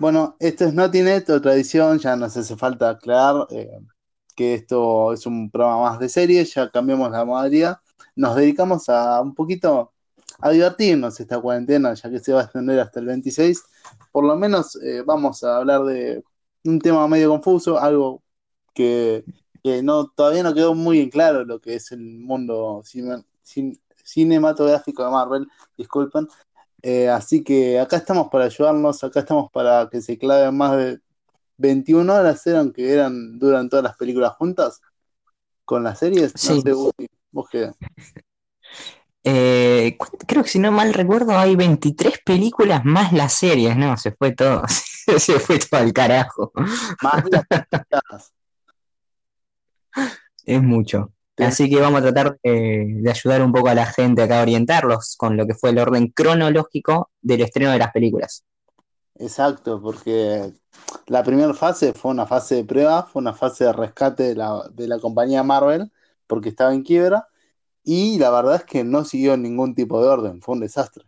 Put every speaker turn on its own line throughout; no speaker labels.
Bueno, esto es Notinet o tradición, ya nos hace falta aclarar eh, que esto es un programa más de serie, ya cambiamos la modalidad, nos dedicamos a un poquito a divertirnos esta cuarentena, ya que se va a extender hasta el 26. Por lo menos eh, vamos a hablar de un tema medio confuso, algo que, no, todavía no quedó muy en claro lo que es el mundo cine- cin- cinematográfico de Marvel, disculpen. Eh, así que acá estamos para ayudarnos, acá estamos para que se claven más de 21 horas, eran que eran, duran todas las películas juntas con las series. No
Sí.
sé, Gusti, vos qué.
Eh, creo que si no mal recuerdo hay 23 películas más las series, ¿no? Se fue todo, se fue todo al carajo.
Más las.
Es mucho.
Sí.
Así que vamos a tratar de, de ayudar un poco a la gente acá a orientarlos con lo que fue el orden cronológico del estreno de las películas.
Exacto, porque la primera fase fue una fase de prueba, fue una fase de rescate de la, de la compañía Marvel, porque estaba en quiebra, y la verdad es que no siguió ningún tipo de orden, fue un desastre.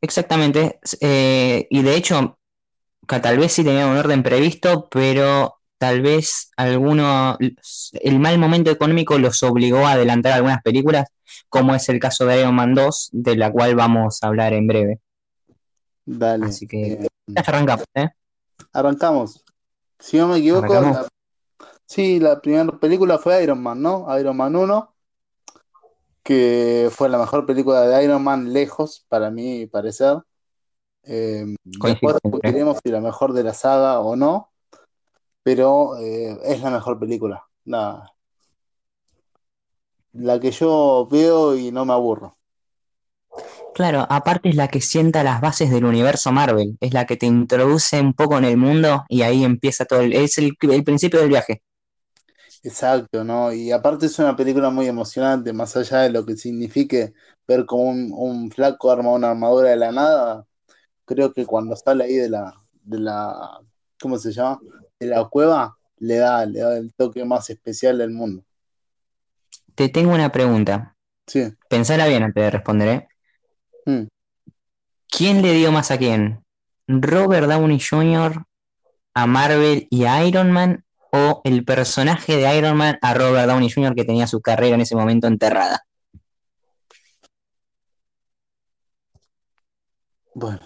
Exactamente. eh, y de hecho, que tal vez sí tenía un orden previsto, pero tal vez alguno, el mal momento económico los obligó a adelantar algunas películas, como es el caso de Iron Man 2, de la cual vamos a hablar en breve.
Dale,
Así que
eh,
arrancamos, ¿eh?
arrancamos. Si no me equivoco, la- sí, la primera película fue Iron Man, ¿no? Iron Man 1, que fue la mejor película de Iron Man lejos, para mi parecer. Eh, después
siempre.
discutiremos si la mejor de la saga o no, pero eh, es la mejor película. Nada, la que yo veo y no me aburro.
Claro, aparte es la que sienta las bases del universo Marvel, es la que te introduce un poco en el mundo y ahí empieza todo, el- es el, el principio del viaje.
Exacto, ¿no? Y aparte es una película muy emocionante, más allá de lo que signifique ver como un, un flaco arma una armadura de la nada, creo que cuando sale ahí de la, de la, ¿cómo se llama? De la cueva, le da, le da el toque más especial del mundo.
Te tengo una pregunta,
Sí.
pensala bien antes de responder, ¿eh?
Mm.
¿Quién le dio más a quién? ¿Robert Downey Jr. a Marvel y a Iron Man o el personaje de Iron Man a Robert Downey Jr. que tenía su carrera en ese momento enterrada?
Bueno,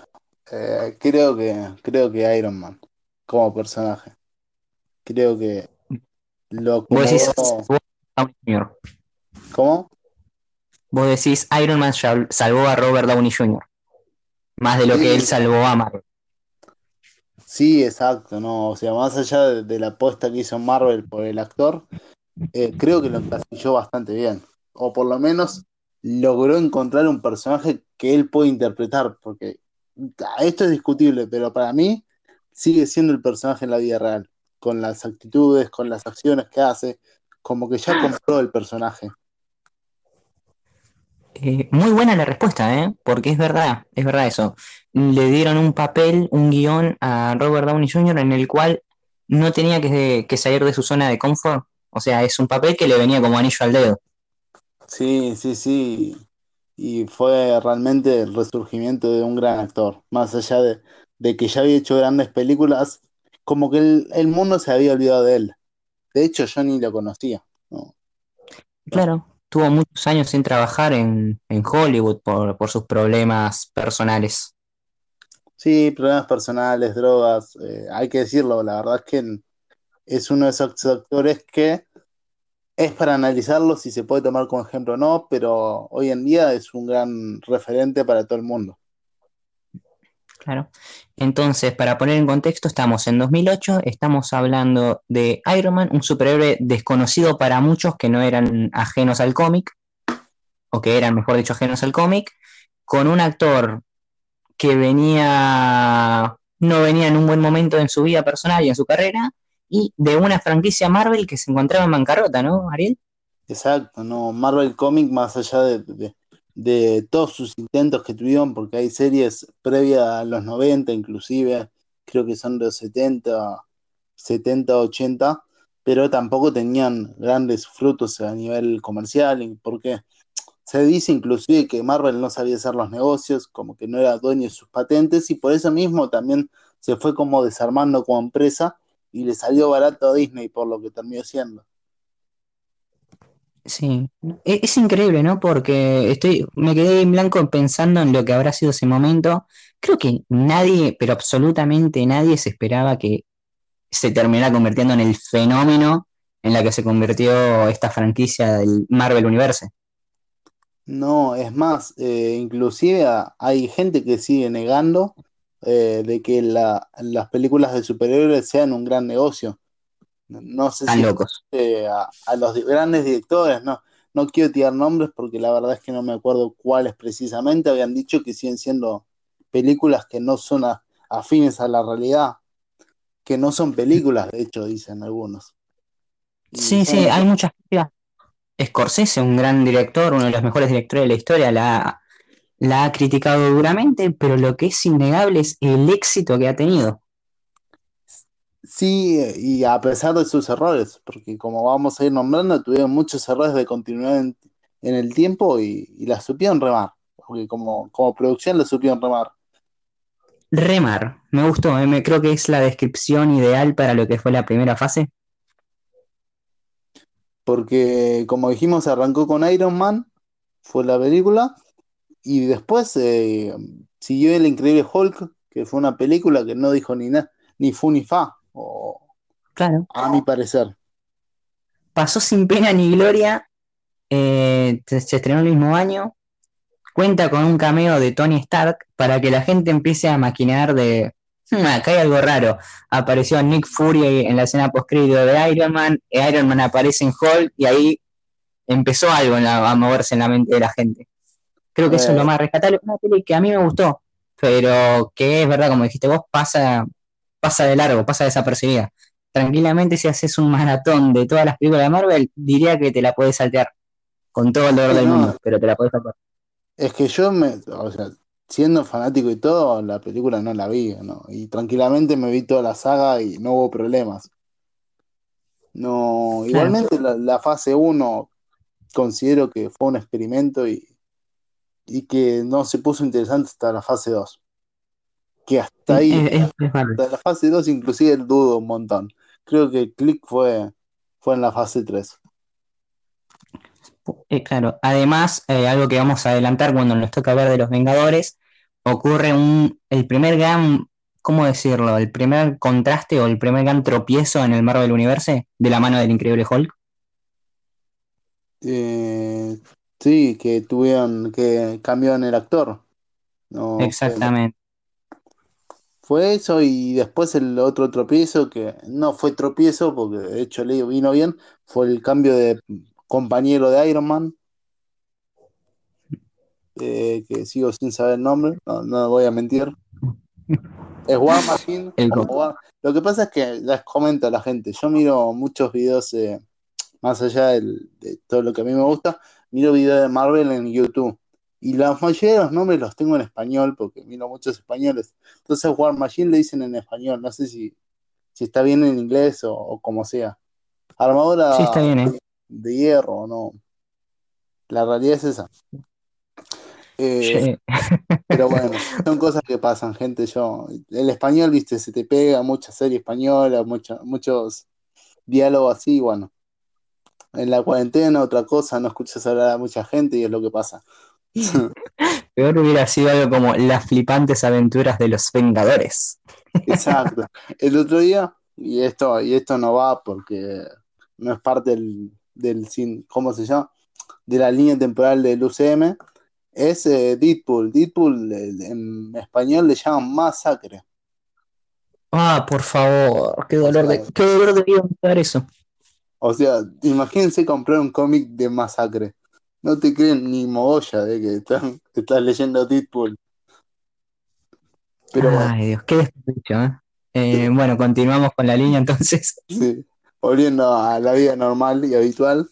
eh, creo que, creo que Iron Man, como personaje. Creo que lo
Vos decís
acomodó.
Downey Jr.
¿Cómo?
Vos decís Iron Man sal- salvó a Robert Downey Jr. Más de lo que él salvó a Marvel.
sí, exacto, ¿no? O sea, más allá de, de la apuesta que hizo Marvel por el actor, eh, creo que lo encasilló bastante bien. O por lo menos logró encontrar un personaje que él puede interpretar, porque ah, esto es discutible, pero para mí sigue siendo el personaje en la vida real, con las actitudes, con las acciones que hace, como que ya compró el personaje.
Eh, muy buena la respuesta, ¿eh? Porque es verdad, es verdad eso. Le dieron un papel, un guion a Robert Downey Jr. en el cual no tenía que, que salir de su zona de confort. O sea, es un papel que le venía como anillo al dedo.
Sí, sí, sí. Y fue realmente el resurgimiento de un gran actor. Más allá de, de que ya había hecho grandes películas, como que el, el mundo se había olvidado de él. De hecho, yo ni lo conocía. ¿no?
Claro, tuvo muchos años sin trabajar en, en Hollywood por, por sus problemas personales.
Sí, problemas personales, drogas, eh, hay que decirlo, la verdad es que es uno de esos actores que es para analizarlo si se puede tomar como ejemplo o no, pero hoy en día es un gran referente para todo el mundo.
Claro. Entonces, para poner en contexto, estamos en 2008, estamos hablando de Iron Man, un superhéroe desconocido para muchos que no eran ajenos al cómic, o que eran, mejor dicho, ajenos al cómic, con un actor que venía, no venía en un buen momento en su vida personal y en su carrera, y de una franquicia Marvel que se encontraba en bancarrota, ¿no, Ariel?
Exacto, no, Marvel Comics, más allá de, de- de todos sus intentos que tuvieron, porque hay series previas a los 90, inclusive, creo que son de los 70, 70, 80, pero tampoco tenían grandes frutos a nivel comercial, porque se dice inclusive que Marvel no sabía hacer los negocios, como que no era dueño de sus patentes, y por eso mismo también se fue como desarmando como empresa y le salió barato a Disney por lo que terminó siendo.
Sí, e-, es, increíble, ¿no? Porque estoy, me quedé en blanco pensando en lo que habrá sido ese momento. Creo que nadie, pero absolutamente nadie se esperaba que se terminara convirtiendo en el fenómeno en la que se convirtió esta franquicia del Marvel Universe.
No, es más, eh, inclusive hay gente que sigue negando eh, de que las películas de superhéroes sean un gran negocio. No sé
si locos.
Eh, a, los grandes directores, no, no quiero tirar nombres porque la verdad es que no me acuerdo cuáles precisamente habían dicho que siguen siendo películas que no son afines a la realidad, que no son películas, de hecho, dicen algunos.
sí, sí, hay muchas Scorsese, un gran director, uno de los mejores directores de la historia, la, la ha criticado duramente, pero lo que es innegable es el éxito que ha tenido.
Sí, y a pesar de sus errores, porque como vamos a ir nombrando, tuvieron muchos errores de continuidad en, el tiempo y, la supieron remar, porque como, como producción la supieron remar.
Remar, me gustó, eh, me creo que es la descripción ideal para lo que fue la primera fase.
Porque como dijimos, arrancó con Iron Man, fue la película, y después eh, siguió El Increíble Hulk, que fue una película que no dijo ni nada, ni fu ni fa
claro.
A mi parecer.
Pasó sin pena ni gloria. Eh, se estrenó el mismo año. Cuenta con un cameo de Tony Stark para que la gente empiece a maquinar de. Hmm, acá hay algo raro. Apareció Nick Fury en la escena post de Iron Man. Iron Man aparece en Hulk y ahí empezó algo a moverse en la mente de la gente. Creo que eso es lo eh. más rescatable. Una peli que a mí me gustó, pero que es verdad, como dijiste vos, pasa pasa de largo, pasa desapercibida. Tranquilamente, si haces un maratón de todas las películas de Marvel, diría que te la puedes saltear con todo el dolor del mundo, pero te la puedes saltear.
Es que yo, me, o sea, siendo fanático y todo, la película no la vi, ¿no? Y tranquilamente me vi toda la saga y no hubo problemas. No, igualmente la, fase 1 considero que fue un experimento y, y que no se puso interesante hasta la fase 2 que hasta ahí, hasta la fase 2 inclusive dudo un montón. Creo que el click fue, fue en la fase 3.
Eh, claro, además, eh, algo que vamos a adelantar cuando nos toca hablar de los Vengadores, ocurre un, el primer gran, ¿cómo decirlo? El primer contraste o el primer gran tropiezo en el Marvel Universe de la mano del Increíble Hulk.
Eh, sí, que tuvieron, que cambiaron el actor.
Exactamente
fue eso y después el otro tropiezo que no fue tropiezo porque de hecho le vino bien fue el cambio de compañero de Iron Man. Eh, que sigo sin saber el nombre no, voy a mentir. Es War Machine lo que pasa es que les comento a la gente yo miro muchos videos eh, más allá de todo lo que a mí me gusta miro videos de Marvel en YouTube y la mayoría de los nombres los tengo en español porque miro muchos españoles. Entonces War Machine le dicen en español. No sé si, si está bien en inglés o, como sea. Armadura
¿eh?
de hierro o no. La realidad es esa. Eh, pero bueno, son cosas que pasan, gente. Yo, el español, viste, se te pega, mucha serie española, muchos diálogos así, bueno. En la cuarentena, otra cosa, no escuchas hablar a mucha gente y es lo que pasa.
Peor hubiera sido algo como las flipantes aventuras de los Vengadores.
Exacto. El otro día, y esto, y esto no va porque no es parte del, del ¿cómo se llama? De la línea temporal del UCM, es eh, Deadpool. Deadpool en español le llaman masacre.
Ah, por favor, qué dolor de, qué dolor de eso.
O sea, imagínense comprar un cómic de masacre. No te creen ni mogolla de que estás, leyendo Deadpool.
Pero Ay, Dios, qué desperdicio, ¿eh? ¿eh? Bueno, continuamos con la línea entonces.
Sí, volviendo a la vida normal y habitual.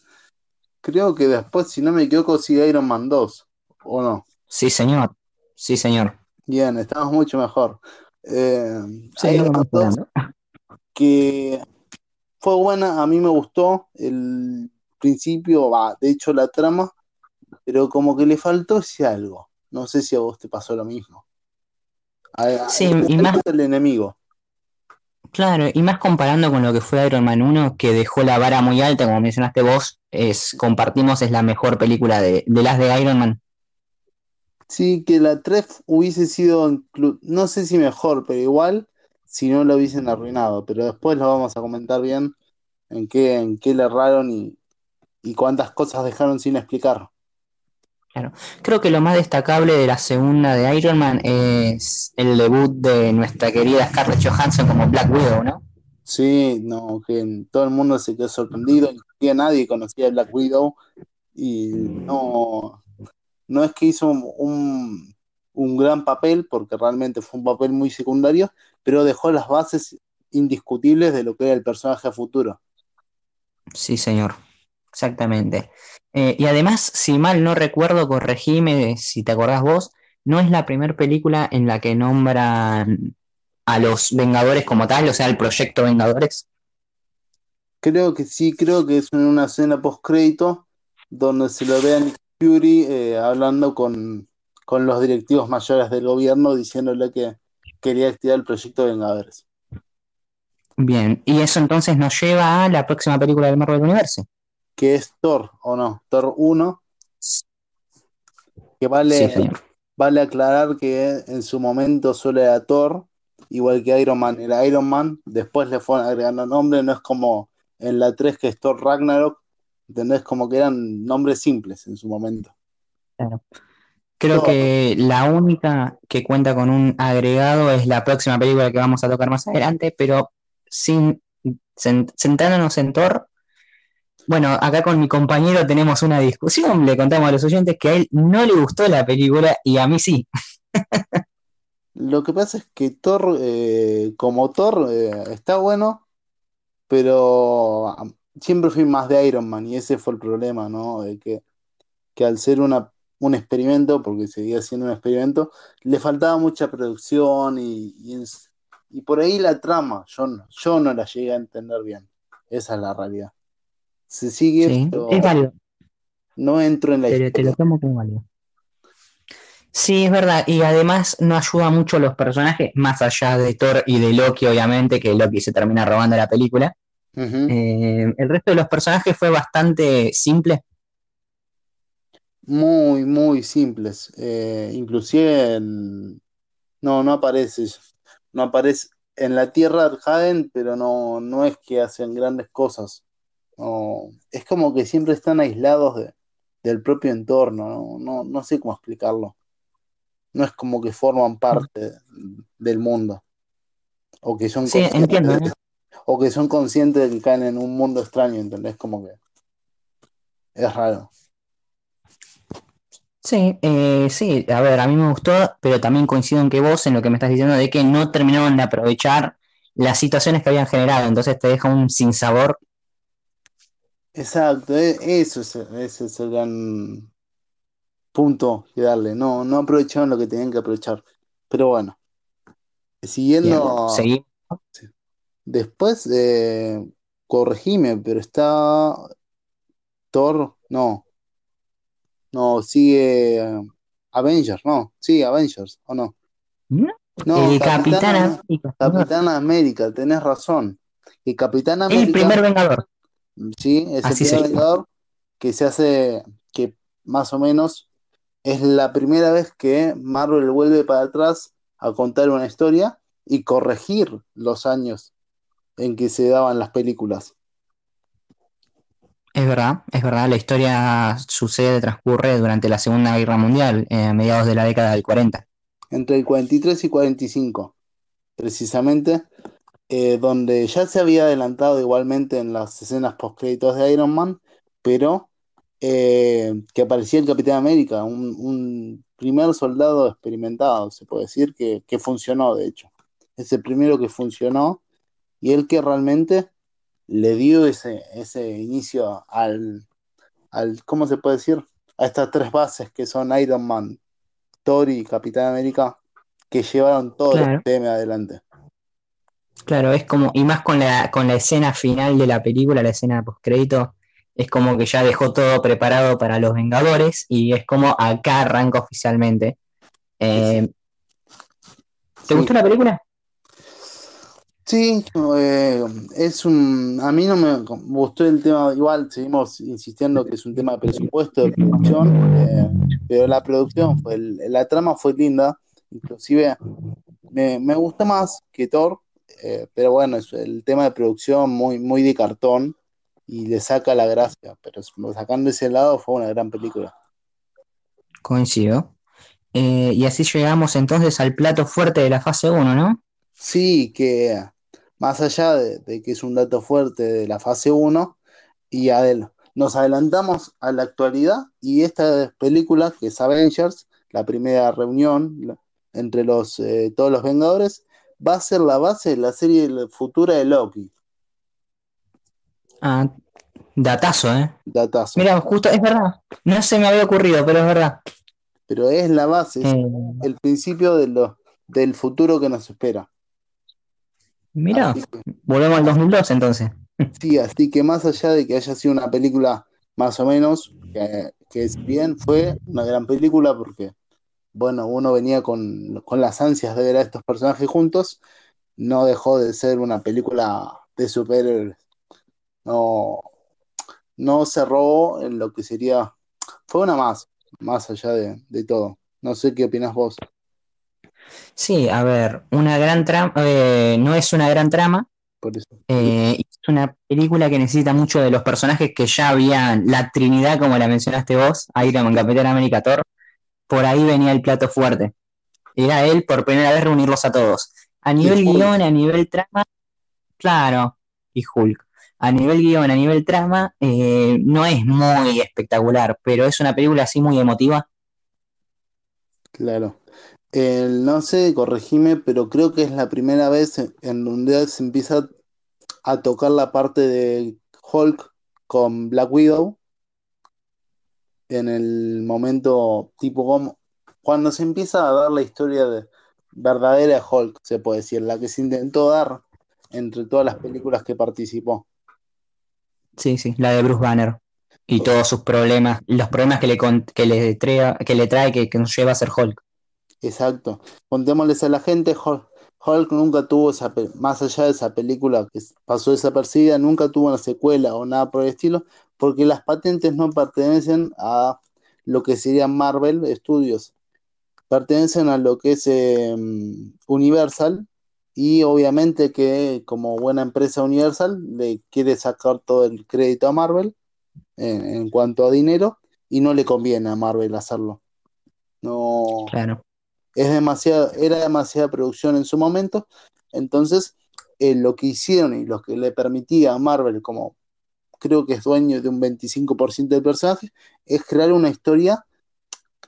Creo que después, si no me equivoco, sigue Iron Man 2, ¿o no?
Sí, señor. Sí, señor.
Bien, estamos mucho mejor. Eh, Iron Man 2, que fue buena, a mí me gustó el principio, va, de hecho la trama pero como que le faltó ese algo. No sé si a vos te pasó lo mismo.
sí, y más
el enemigo.
Claro, y más comparando con lo que fue Iron Man 1, que dejó la vara muy alta, como mencionaste vos, es, compartimos, es la mejor película de, de las de Iron Man.
Sí, que la 3 hubiese sido, no sé si mejor, pero igual, si no lo hubiesen arruinado. Pero después lo vamos a comentar bien en qué, en qué le erraron y, y cuántas cosas dejaron sin explicar.
Claro. Creo que lo más destacable de la segunda de Iron Man es el debut de nuestra querida Scarlett Johansson como Black Widow, ¿no?
Sí, no, que todo el mundo se quedó sorprendido, inclusive nadie conocía a Black Widow y no, no es que hizo un, un gran papel, porque realmente fue un papel muy secundario, pero dejó las bases indiscutibles de lo que era el personaje futuro.
Sí, señor, exactamente. Eh, y además, si mal no recuerdo, corregime si te acordás vos, no es la primera película en la que nombran a los Vengadores como tal, o sea, el proyecto Vengadores.
Creo que sí, creo que es una escena post-crédito donde se lo ve a Nick Fury eh, hablando con, con los directivos mayores del gobierno diciéndole que quería activar el proyecto Vengadores.
Bien, y eso entonces nos lleva a la próxima película del Marvel Universe
que es Thor, ¿o no? Thor 1. Que vale, vale aclarar que en su momento solo era Thor, igual que Iron Man era Iron Man, después le fueron agregando nombre, no es como en la 3 que es Thor Ragnarok, ¿entendés? Como que eran nombres simples en su momento.
Claro. Creo que la única que cuenta con un agregado es la próxima película que vamos a tocar más adelante, pero sin sentándonos en Thor, bueno, acá con mi compañero tenemos una discusión, le contamos a los oyentes que a él no le gustó la película y a mí sí.
Lo que pasa es que Thor, eh, como Thor, eh, está bueno, pero siempre fui más de Iron Man y ese fue el problema, ¿no? De que, que al ser una, un experimento, porque seguía siendo un experimento, le faltaba mucha producción y, y, por ahí la trama, yo, yo no la llegué a entender bien. Esa es la realidad. Se sigue,
sí, es válido.
no entro en la
historia. Te lo tomo como válido. Sí, es verdad, y además no ayuda mucho a los personajes, más allá de Thor y de Loki, obviamente, que Loki se termina robando la película. Eh, el resto de los personajes fue bastante simple.
Muy, muy simples. Eh, inclusive no, no aparece. No aparece en la Tierra Jaden, pero no, no es que hacen grandes cosas. No, es como que siempre están aislados de, del propio entorno, no, no, sé cómo explicarlo. No es como que forman parte del mundo. O que son
conscientes,
o que son conscientes de que caen en un mundo extraño, ¿entendés? Como que es raro.
Sí, eh, sí, a ver, a mí me gustó, pero también coincido en que vos, en lo que me estás diciendo, de que no terminaron de aprovechar las situaciones que habían generado, entonces te deja un sinsabor
Exacto, e, eso es, ese es el gran punto que darle. No, no aprovecharon lo que tenían que aprovechar. Pero bueno, siguiendo. Después, eh, corregime, pero está Thor, no. No, sigue eh, Avengers, no. Sí, Avengers, ¿o no?
No, no Capitán
América. Capitán América, tenés razón. Y Capitán
América. El primer Vengador.
Sí, es el primer que se hace, que más o menos es la primera vez que Marvel vuelve para atrás a contar una historia y corregir los años en que se daban las películas.
Es verdad, es verdad, la historia sucede, transcurre durante la Segunda Guerra Mundial, eh, a mediados de la década del 40.
Entre el 43 y 45, precisamente, eh, donde ya se había adelantado igualmente en las escenas post-créditos de Iron Man, pero eh, que aparecía el Capitán América, un, primer soldado experimentado, se puede decir, que, funcionó, de hecho. Es el primero que funcionó y el que realmente le dio ese, ese inicio al, al, ¿cómo se puede decir? A estas tres bases que son Iron Man, Thor y Capitán América, que llevaron todo el tema adelante.
Claro, es como, y más con la, con la escena final de la película, la escena post crédito, es como que ya dejó todo preparado para los Vengadores y es como acá arranca oficialmente. Eh, ¿Te gustó la película?
Sí, eh, es un. A mí no me gustó el tema. Igual seguimos insistiendo que es un tema de presupuesto, de producción, eh, pero la producción, fue, la trama fue linda. Inclusive me, me gustó más que Thor, eh, pero bueno, es el tema de producción muy, muy de cartón y le saca la gracia. Pero sacando ese lado, fue una gran película.
Coincido. y así llegamos entonces al plato fuerte de la fase 1, ¿no?
Sí, que más allá de, que es un dato fuerte de la fase 1, y a él, nos adelantamos a la actualidad y esta película, que es Avengers, la primera reunión entre los, eh, todos los Vengadores, va a ser la base de la serie futura de Loki.
Ah, datazo, ¿eh?
Datazo.
Mira, justo, es verdad, no se me había ocurrido, pero es verdad.
Pero es la base, es eh. el principio de lo, del futuro que nos espera.
Mira, volvemos al 2002 entonces.
Sí, así que más allá de que haya sido una película más o menos, que, es bien, fue una gran película porque, bueno, uno venía con, las ansias de ver a estos personajes juntos, no dejó de ser una película de superhéroes. No, no se robó en lo que sería, fue una más, más allá de, de todo. No sé qué opinas vos.
Sí, a ver, una gran trama, eh, no es una gran trama. Eh, es una película que necesita mucho de los personajes que ya habían, la Trinidad, como la mencionaste vos, Iron Man, Capitán América, Thor, por ahí venía el plato fuerte. Era él por primera vez reunirlos a todos. A nivel guion, a nivel trama, claro, y Hulk. A nivel guion, a nivel trama, eh, no es muy espectacular, pero es una película así muy emotiva.
Claro no sé, corregime, pero creo que es la primera vez en donde se empieza a tocar la parte de Hulk con Black Widow. En el momento tipo como cuando se empieza a dar la historia de verdadera Hulk, se puede decir, la que se intentó dar entre todas las películas que participó.
Sí, sí, la de Bruce Banner. Y todos sus problemas, los problemas que le, que le, trae, que, le trae que nos lleva a ser Hulk.
Exacto. Contémosles a la gente, Hulk, nunca tuvo esa, más allá de esa película que pasó desapercibida, nunca tuvo una secuela o nada por el estilo, porque las patentes no pertenecen a lo que sería Marvel Studios, pertenecen a lo que es em, Universal y obviamente que como buena empresa Universal le quiere sacar todo el crédito a Marvel en cuanto a dinero y no le conviene a Marvel hacerlo. No.
Claro
es demasiado, era demasiada producción en su momento, entonces eh, lo que hicieron y lo que le permitía a Marvel, como creo que es dueño de un 25% del personaje, es crear una historia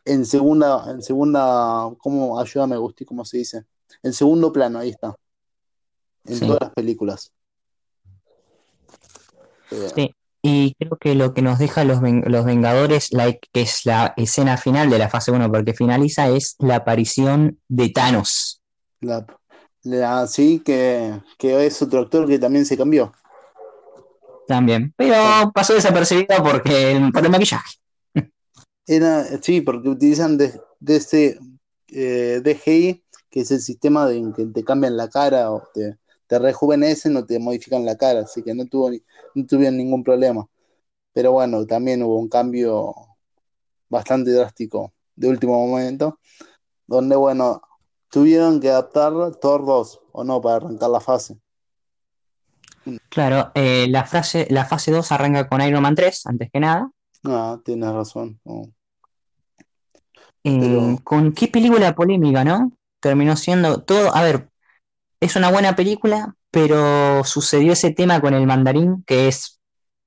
en segunda, en segunda, ¿cómo? Ayúdame, Agustín, ¿cómo se dice? En segundo plano, ahí está. En todas las películas.
Sí. Y creo que lo que nos deja los, los Vengadores, que es la escena final de la fase 1, porque finaliza, es la aparición de Thanos.
La, sí, que, es otro actor que también se cambió.
También, pero pasó desapercibido porque, por el maquillaje.
Era, sí, porque utilizan de, de este eh, DGI, que es el sistema de que te cambian la cara o te, te rejuvenecen o te modifican la cara, así que no, tuvo, no tuvieron ningún problema. Pero bueno, también hubo un cambio bastante drástico de último momento, donde bueno, tuvieron que adaptar Thor 2 o no para arrancar la fase.
Claro, eh, la, frase, la fase 2 arranca con Iron Man 3, antes que nada.
Ah, tienes razón.
Eh, ¿Con qué película polémica, no? Terminó siendo todo. A ver, es una buena película, pero sucedió ese tema con el mandarín, que es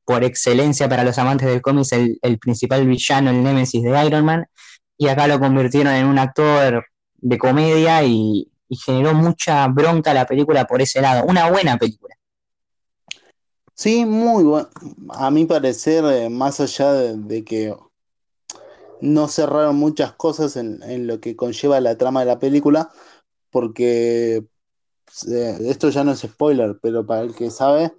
por excelencia para los amantes del cómic el, principal villano, el némesis de Iron Man, y acá lo convirtieron en un actor de comedia y, generó mucha bronca la película por ese lado. Una buena película.
Sí, muy buena. A mi parecer, eh, más allá de, que no cerraron muchas cosas en, lo que conlleva la trama de la película, porque esto ya no es spoiler, pero para el que sabe,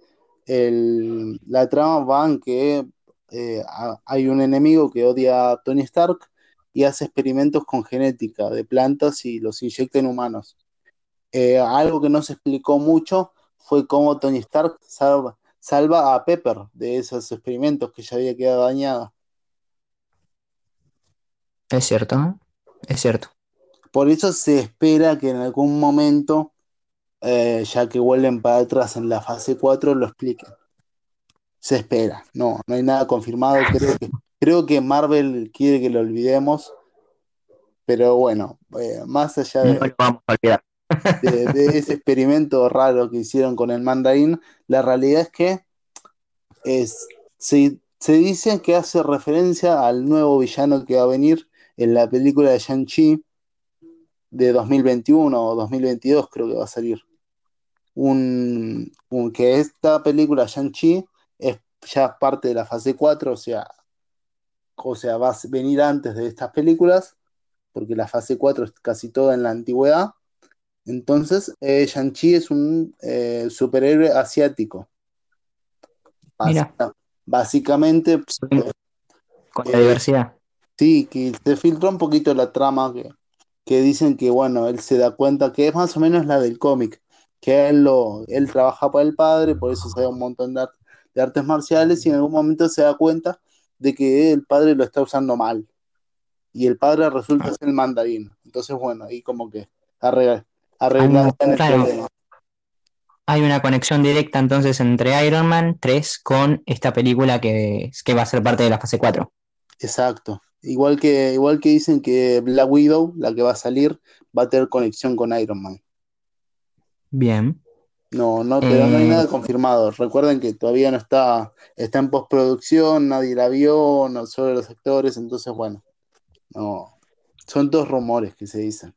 la trama va en que eh, hay un enemigo que odia a Tony Stark y hace experimentos con genética de plantas y los inyecta en humanos. Eh, algo que no se explicó mucho fue cómo Tony Stark salva, salva a Pepper de esos experimentos que ya había quedado dañada.
Es cierto, es cierto.
Por eso se espera que en algún momento, eh, ya que vuelven para atrás en la fase 4, lo expliquen. Se espera, no, no hay nada confirmado. Creo que, creo que Marvel quiere que lo olvidemos, pero bueno, eh, más allá de,
No lo vamos a olvidar.
De- ese experimento raro que hicieron con el mandarín, la realidad es que es, se, se dice que hace referencia al nuevo villano que va a venir en la película de Shang-Chi de 2021 o 2022, creo que va a salir. Un, un- que esta película Shang-Chi es ya parte de la fase 4, o sea, o sea, va a venir antes de estas películas, porque la fase 4 es casi toda en la antigüedad. Entonces, eh, Shang-Chi es un eh, superhéroe asiático.
Mira.
Básica- básicamente,
Con la
Eh,
diversidad.
sí, que se filtró un poquito la trama que, que dicen que, bueno, él se da cuenta que es más o menos la del cómic, que él, lo, él trabaja para el padre, por eso sabe un montón de, art- de artes marciales y en algún momento se da cuenta de que el padre lo está usando mal. Y el padre resulta ser el mandarín. Entonces, bueno, ahí como que arregla, arreglarían el
claro.
problema.
Hay una conexión directa entonces entre Iron Man 3 con esta película que, que va a ser parte de la fase 4.
Exacto. Igual que, igual que dicen que Black Widow, la que va a salir, va a tener conexión con Iron Man.
Bien.
No, no, pero no hay
Eh,
nada confirmado. Recuerden que todavía no está, está en postproducción, nadie la vio, no solo los actores, entonces bueno, no. Son dos rumores que se dicen.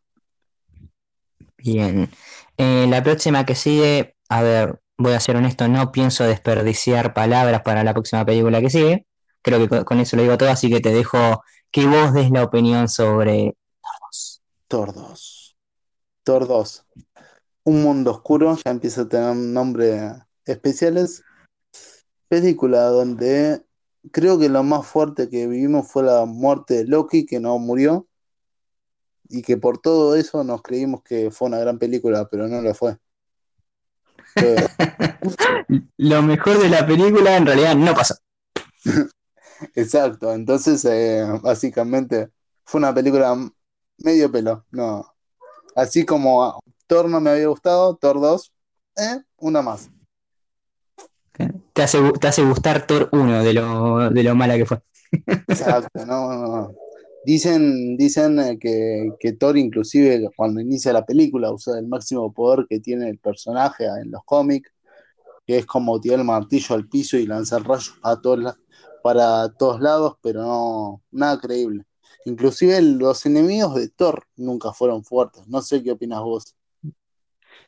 Bien. Eh, la próxima que sigue, a ver, voy a ser honesto, no pienso desperdiciar palabras para la próxima película que sigue. Creo que con, eso lo digo todo, así que te dejo que vos des la opinión sobre
2. Thor 2. Un mundo oscuro, ya empieza a tener nombres especiales. Película donde creo que lo más fuerte que vivimos fue la muerte de Loki, que no murió. Y que por todo eso nos creímos que fue una gran película, pero no lo fue.
Lo mejor de la película en realidad no pasó.
Exacto, entonces eh, básicamente fue una película medio pelo, no. Así como Thor no me había gustado, Thor 2, eh, una más.
Te hace, te hace gustar Thor 1 de lo, de lo mala que fue.
Exacto, no, no, no. Dicen, dicen eh, que, que Thor inclusive cuando inicia la película usa el máximo poder que tiene el personaje en los cómics, que es como tirar el martillo al piso y lanzar rayos para todos, para todos lados, pero no, nada creíble. Inclusive los enemigos de Thor nunca fueron fuertes. No sé qué opinas vos.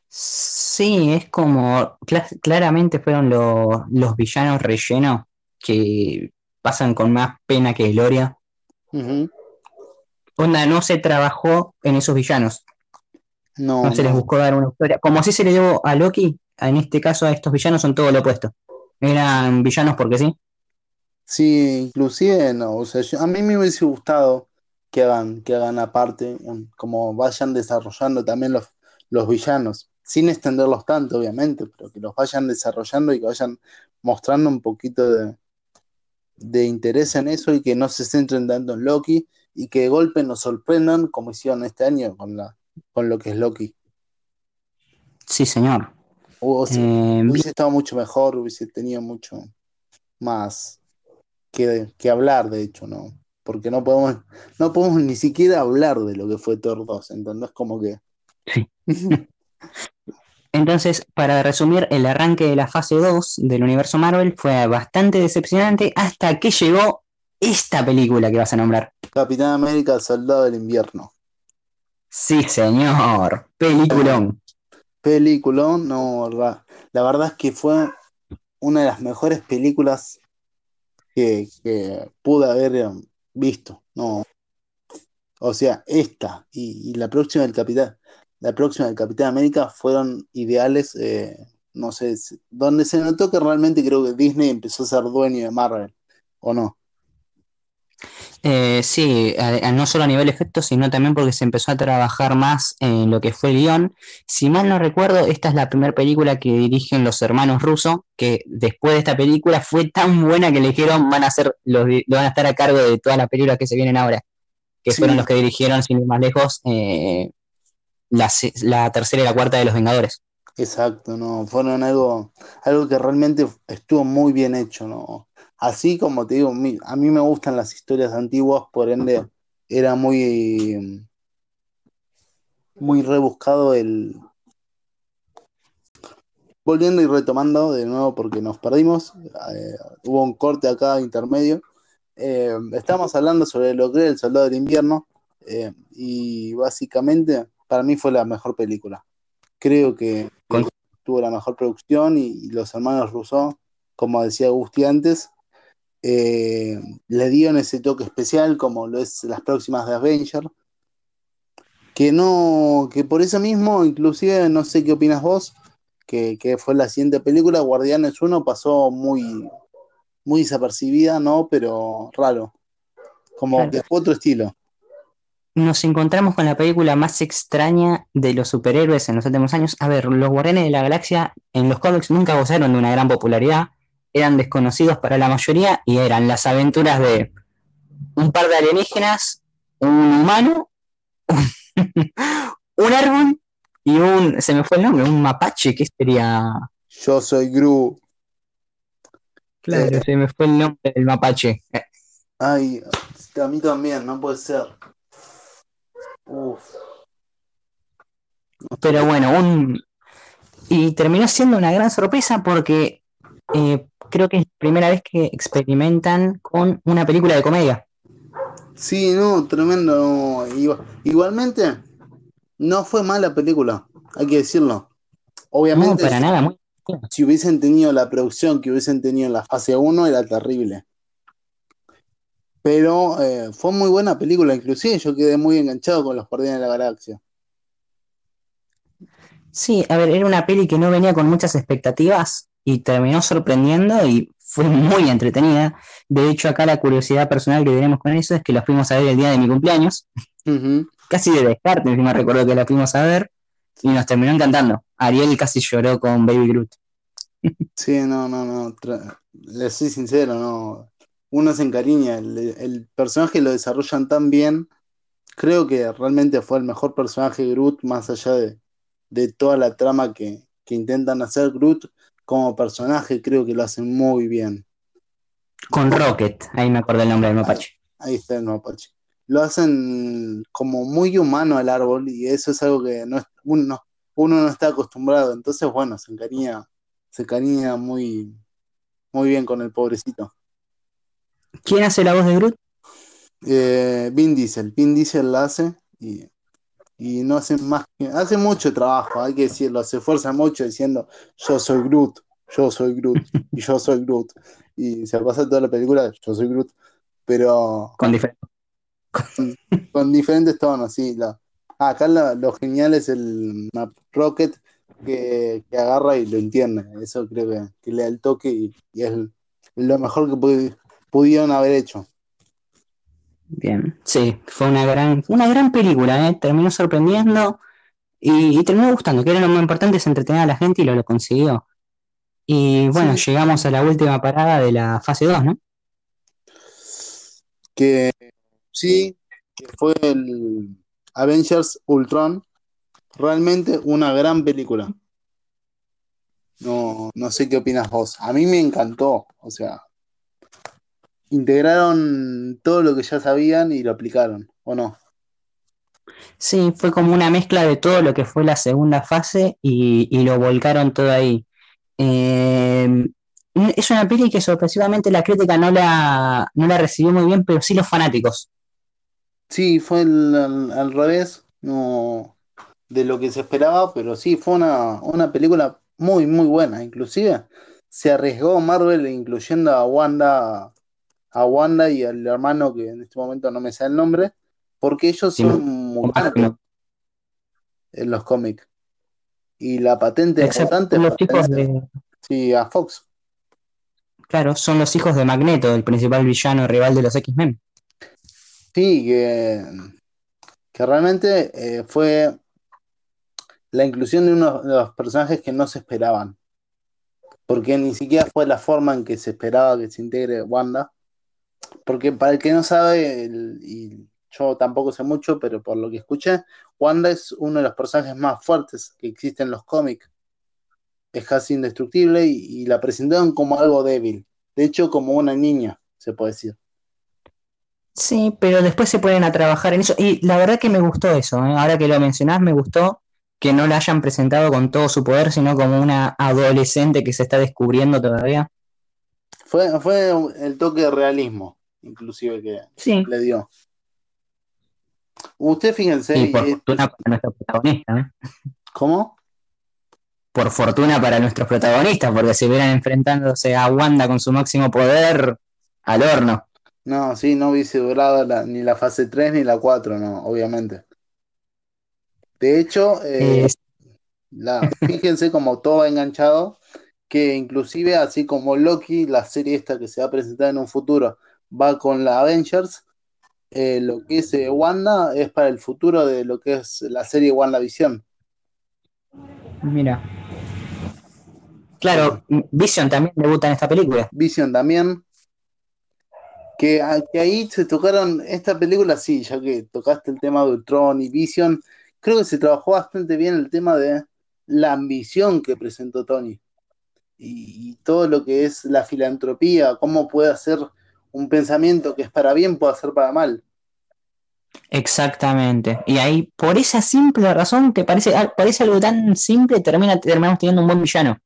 Sí, es como, cla- claramente fueron lo- los villanos rellenos que pasan con más pena que gloria.
Ujú.
Onda, no se trabajó en esos villanos,
No,
no se les buscó dar una historia. Como si se le dio a Loki, en este caso a estos villanos son todo lo opuesto. Eran villanos porque sí.
Sí, inclusive no, o sea, yo- a mí me hubiese gustado que hagan, que hagan aparte, un- como vayan desarrollando también los, los villanos, sin extenderlos tanto, obviamente, pero que los vayan desarrollando y que vayan mostrando un poquito de, de interés en eso y que no se centren tanto en Loki y que de golpe nos sorprendan como hicieron este año con la, con lo que es Loki.
Sí, señor.
O, sea,
Eh,
hubiese estado mucho mejor, hubiese tenido mucho más que, que hablar, de hecho, ¿no? Porque no podemos, no podemos ni siquiera hablar de lo que fue Thor 2, ¿entendés? Como que.
Sí. Entonces, para resumir, el arranque de la fase 2 del universo Marvel fue bastante decepcionante hasta que llegó esta película que vas a nombrar.
Capitán América, Soldado del Invierno.
Sí, señor. Peliculón.
Peliculón, no, la, la verdad es que fue una de las mejores películas que, que pude haber eh, visto, ¿no? O sea, esta y, y la próxima del Capitán, la próxima del Capitán América fueron ideales, eh, no sé, donde se notó que realmente creo que Disney empezó a ser dueño de Marvel, ¿o no?
Eh, sí, no solo a nivel efecto, sino también porque se empezó a trabajar más en lo que fue el guion. Si mal no recuerdo, esta es la primera película que dirigen los hermanos rusos, que después de esta película fue tan buena que le dijeron van a ser los, van a estar a cargo de todas las películas que se vienen ahora, que fueron los que dirigieron, sin ir más lejos, eh, la, la tercera y la cuarta de Los Vengadores.
Exacto, no, fueron algo, algo que realmente estuvo muy bien hecho, ¿no? Así como te digo, a mí me gustan las historias antiguas, por ende era muy, muy rebuscado el... Volviendo y retomando de nuevo porque nos perdimos, eh, hubo un corte acá intermedio. Eh, estamos hablando sobre lo que es El Soldado del Invierno eh, y básicamente para mí fue la mejor película. Creo que tuvo la mejor producción y, los hermanos Rousseau, como decía Agustín antes, eh, le dieron ese toque especial como lo es las próximas de Avenger. Que no, que por eso mismo, inclusive, no sé qué opinas vos, que, fue la siguiente película, Guardianes 1 pasó muy, muy desapercibida, ¿no? Pero raro. Como que fue otro estilo
nos encontramos con la película más extraña de los superhéroes en los últimos años. A ver, los Guardianes de la Galaxia en los cómics nunca gozaron de una gran popularidad, eran desconocidos para la mayoría y eran las aventuras de un par de alienígenas, un humano, un árbol y un, se me fue el nombre, un mapache, ¿qué sería?
Yo soy Gru.
Claro, eh. se me fue el nombre del mapache.
Ay, a mí también, no puede ser.
Pero bueno, un... y terminó siendo una gran sorpresa porque eh, creo que es la primera vez que experimentan con una película de comedia.
Sí, no, tremendo. Igualmente, no fue mala película, hay que decirlo. Obviamente,
para nada,
si hubiesen tenido la producción que hubiesen tenido en la fase 1, era terrible. Pero eh, fue muy buena película, inclusive yo quedé muy enganchado con los Guardianes de la Galaxia.
Sí, a ver, era una peli que no venía con muchas expectativas y terminó sorprendiendo y fue muy entretenida. De hecho, acá la curiosidad personal que tenemos con eso es que la fuimos a ver el día de mi cumpleaños. Casi de descarte, me recuerdo que la fuimos a ver y nos terminó encantando. Ariel casi lloró con Baby Groot.
Sí, no, no, no. Le soy sincero, no uno se encariña. El, personaje lo desarrollan tan bien. Creo que realmente fue el mejor personaje de Groot, más allá de, toda la trama que, intentan hacer Groot como personaje, creo que lo hacen muy bien.
Con Rocket, ahí me acordé el nombre del mapache.
Ahí, está el mapache. Lo hacen como muy humano al árbol y eso es algo que no uno, uno no está acostumbrado. Entonces, bueno, se encariña, se encariña muy, muy bien con el pobrecito.
¿Quién hace la voz de Groot?
Eh, Vin Diesel. Vin Diesel la hace y, no hace más que. Hace mucho trabajo, hay que decirlo. Se esfuerza mucho diciendo: Yo soy Groot, yo soy Groot, y yo soy Groot. Y se pasa toda la película: Yo soy Groot. Pero.
Con, diferentes
con, diferentes tonos, sí. La, ah, acá lo genial es el Rocket que, agarra y lo entiende. Eso creo que, le da el toque y, es lo mejor que pudieron haber hecho.
Bien, sí, fue una gran, una gran película, ¿eh? terminó sorprendiendo y, terminó gustando, que era lo más importante es entretener a la gente y lo, lo consiguió. Y bueno, llegamos a la última parada de la fase 2, ¿no?
Que sí, que fue el Avengers Ultron, realmente una gran película. No, no sé qué opinas vos. A mí me encantó, o sea, integraron todo lo que ya sabían y lo aplicaron, ¿o no?
Sí, fue como una mezcla de todo lo que fue la segunda fase y, lo volcaron todo ahí. Eh, es una peli que sorpresivamente la crítica no la, no la recibió muy bien, pero sí los fanáticos.
Sí, fue al, revés no, de lo que se esperaba, pero sí, fue una, una película muy, muy buena. Inclusive se arriesgó Marvel incluyendo a Wanda a Wanda y al hermano que en este momento no me sale el nombre, porque ellos son mutantes en los cómics. Y la patente
importante los hijos de...
Sí, a Fox.
Claro, son los hijos de Magneto, el principal villano rival de los X-Men.
Sí, que, que realmente eh, fue la inclusión de uno de los personajes que no se esperaban. Porque ni siquiera fue la forma en que se esperaba que se integre Wanda. Porque para el que no sabe, el- y yo tampoco sé mucho, pero por lo que escuché, Wanda es uno de los personajes más fuertes que existen en los cómics. Es casi indestructible y, la presentaron como algo débil. De hecho, como una niña, se puede decir.
Sí, pero después se ponen a trabajar en eso. Y la verdad que me gustó eso, ¿eh? Ahora que lo mencionás, me gustó que no la hayan presentado con todo su poder, sino como una adolescente que se está descubriendo todavía.
Fue, fue el toque de realismo, inclusive, que
Sí.
le dio. Usted fíjense,
Y por
y-
fortuna para nuestro protagonista, ¿eh?
¿cómo?
Por fortuna para nuestros protagonistas, porque si hubieran enfrentándose a Wanda con su máximo poder, al horno.
No, sí, no hubiese durado la- ni la fase 3 ni la 4, no, obviamente. De hecho, eh,
Eh,
la, fíjense como todo va enganchado, que inclusive así como Loki, la serie esta que se va a presentar en un futuro, va con la Avengers, eh, lo que es eh, Wanda es para el futuro de lo que es la serie WandaVision.
mira. Claro, Vision también debuta en esta película.
Vision también. Que, a- que ahí se tocaron, esta película sí, ya que tocaste el tema de Ultron y Vision, creo que se trabajó bastante bien el tema de la ambición que presentó Tony. Y, y todo lo que es la filantropía, cómo puede hacer un pensamiento que es para bien, puede hacer para mal.
Exactamente. Y ahí, por esa simple razón, que parece, parece algo tan simple, termina, terminamos teniendo un buen villano.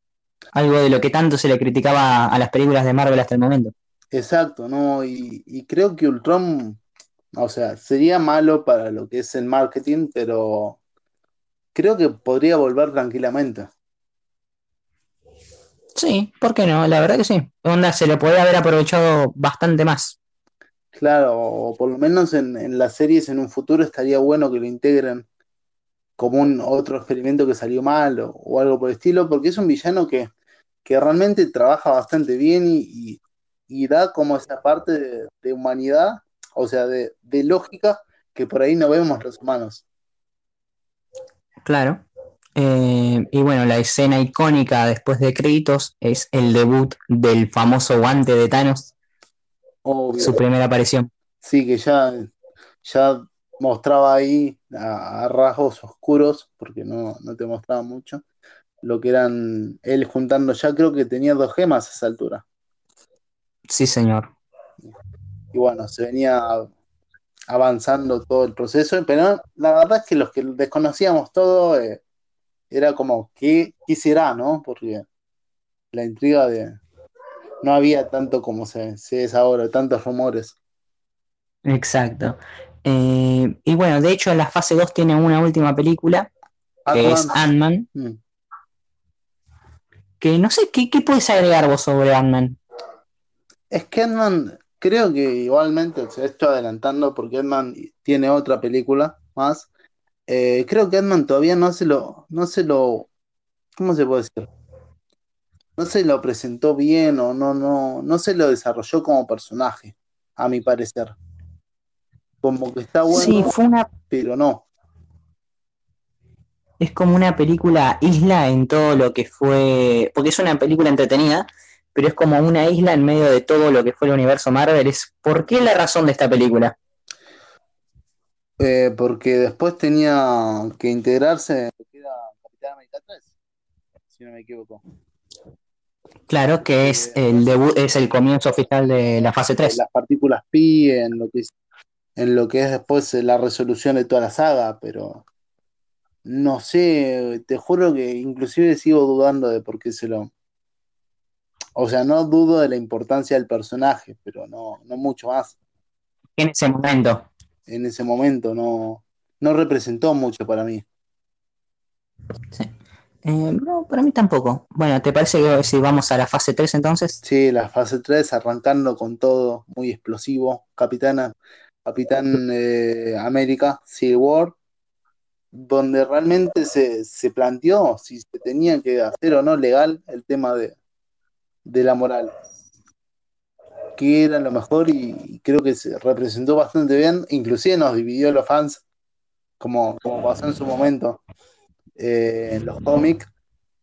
Algo de lo que tanto se le criticaba a las películas de Marvel hasta el momento.
Exacto, ¿no? Y, y creo que Ultron, o sea, sería malo para lo que es el marketing, pero creo que podría volver tranquilamente.
Sí, ¿por qué no? La verdad que sí. Onda, se le podría haber aprovechado bastante más.
Claro, o por lo menos en, en las series en un futuro estaría bueno que lo integren como un otro experimento que salió mal o, o algo por el estilo, porque es un villano que, que realmente trabaja bastante bien y, y- y da como esa parte de, de humanidad, o sea, de, de lógica que por ahí no vemos los humanos.
Claro. Eh, y bueno, la escena icónica después de créditos es el debut del famoso guante de Thanos,
Obvio.
su primera aparición.
Sí, que ya, ya mostraba ahí a, a rasgos oscuros, porque no, no te mostraba mucho, lo que eran él juntando, ya creo que tenía dos gemas a esa altura.
Sí, señor.
Y bueno, se venía avanzando todo el proceso, pero la verdad es que los que desconocíamos todo, eh, era como, ¿qué, qué será, no? Porque la intriga de... No había tanto como se, se es ahora, tantos rumores.
Exacto. Eh, y bueno, de hecho, la fase 2 tiene una última película, que es
Ant-Man,
Ant-Man,
mm,
que no sé, ¿qué, qué puedes agregar vos sobre Ant-Man?
Es que Ant-Man, creo que igualmente, se estoy adelantando porque Ant-Man tiene otra película más. Eh, creo que Ant-Man todavía no se lo, no se lo, ¿cómo se puede decir? No se lo presentó bien o no, no, no se lo desarrolló como personaje, a mi parecer. Como que está
Sí,
bueno,
fue una,
pero no.
es como una película isla en todo lo que fue, porque es una película entretenida, pero es como una isla en medio de todo lo que fue el universo Marvel. Es, ¿por qué la razón de esta película?
Eh, porque después tenía que integrarse en lo que era Capitán América 3, si no me equivoco.
Claro que es el debut, es el comienzo oficial de la fase 3.
las partículas pi, en lo que es, en lo que es después la resolución de toda la saga, pero no sé, te juro que inclusive sigo dudando de por qué se lo... O sea, no dudo de la importancia del personaje, pero no, no mucho más.
En ese momento.
En ese momento no, no representó mucho para mí.
Sí. Eh, no, para mí tampoco. Bueno, ¿te parece que si vamos a la fase 3 entonces?
Sí, la fase 3 arrancando con todo, muy explosivo. Capitana, Capitán eh, América, Civil War, donde realmente se, se planteó si se tenía que hacer o no legal el tema de, de la moral. Que era lo mejor y creo que se representó bastante bien, inclusive nos dividió a los fans, como, como pasó en su momento eh, en los cómics,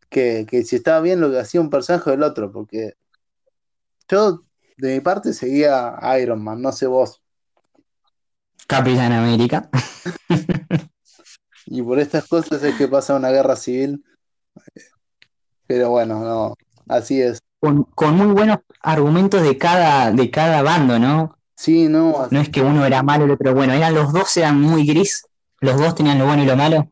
que, que, si estaba bien lo que hacía un personaje del otro, porque yo de mi parte seguía a Iron Man, no sé vos.
Capitán América.
y por estas cosas es que pasa una guerra civil. Pero bueno, no, así es.
Con, con, muy buenos argumentos de cada, de cada bando, ¿no?
Sí, no.
No es que uno era malo y el otro bueno, eran los dos eran muy gris, los dos tenían lo bueno y lo malo.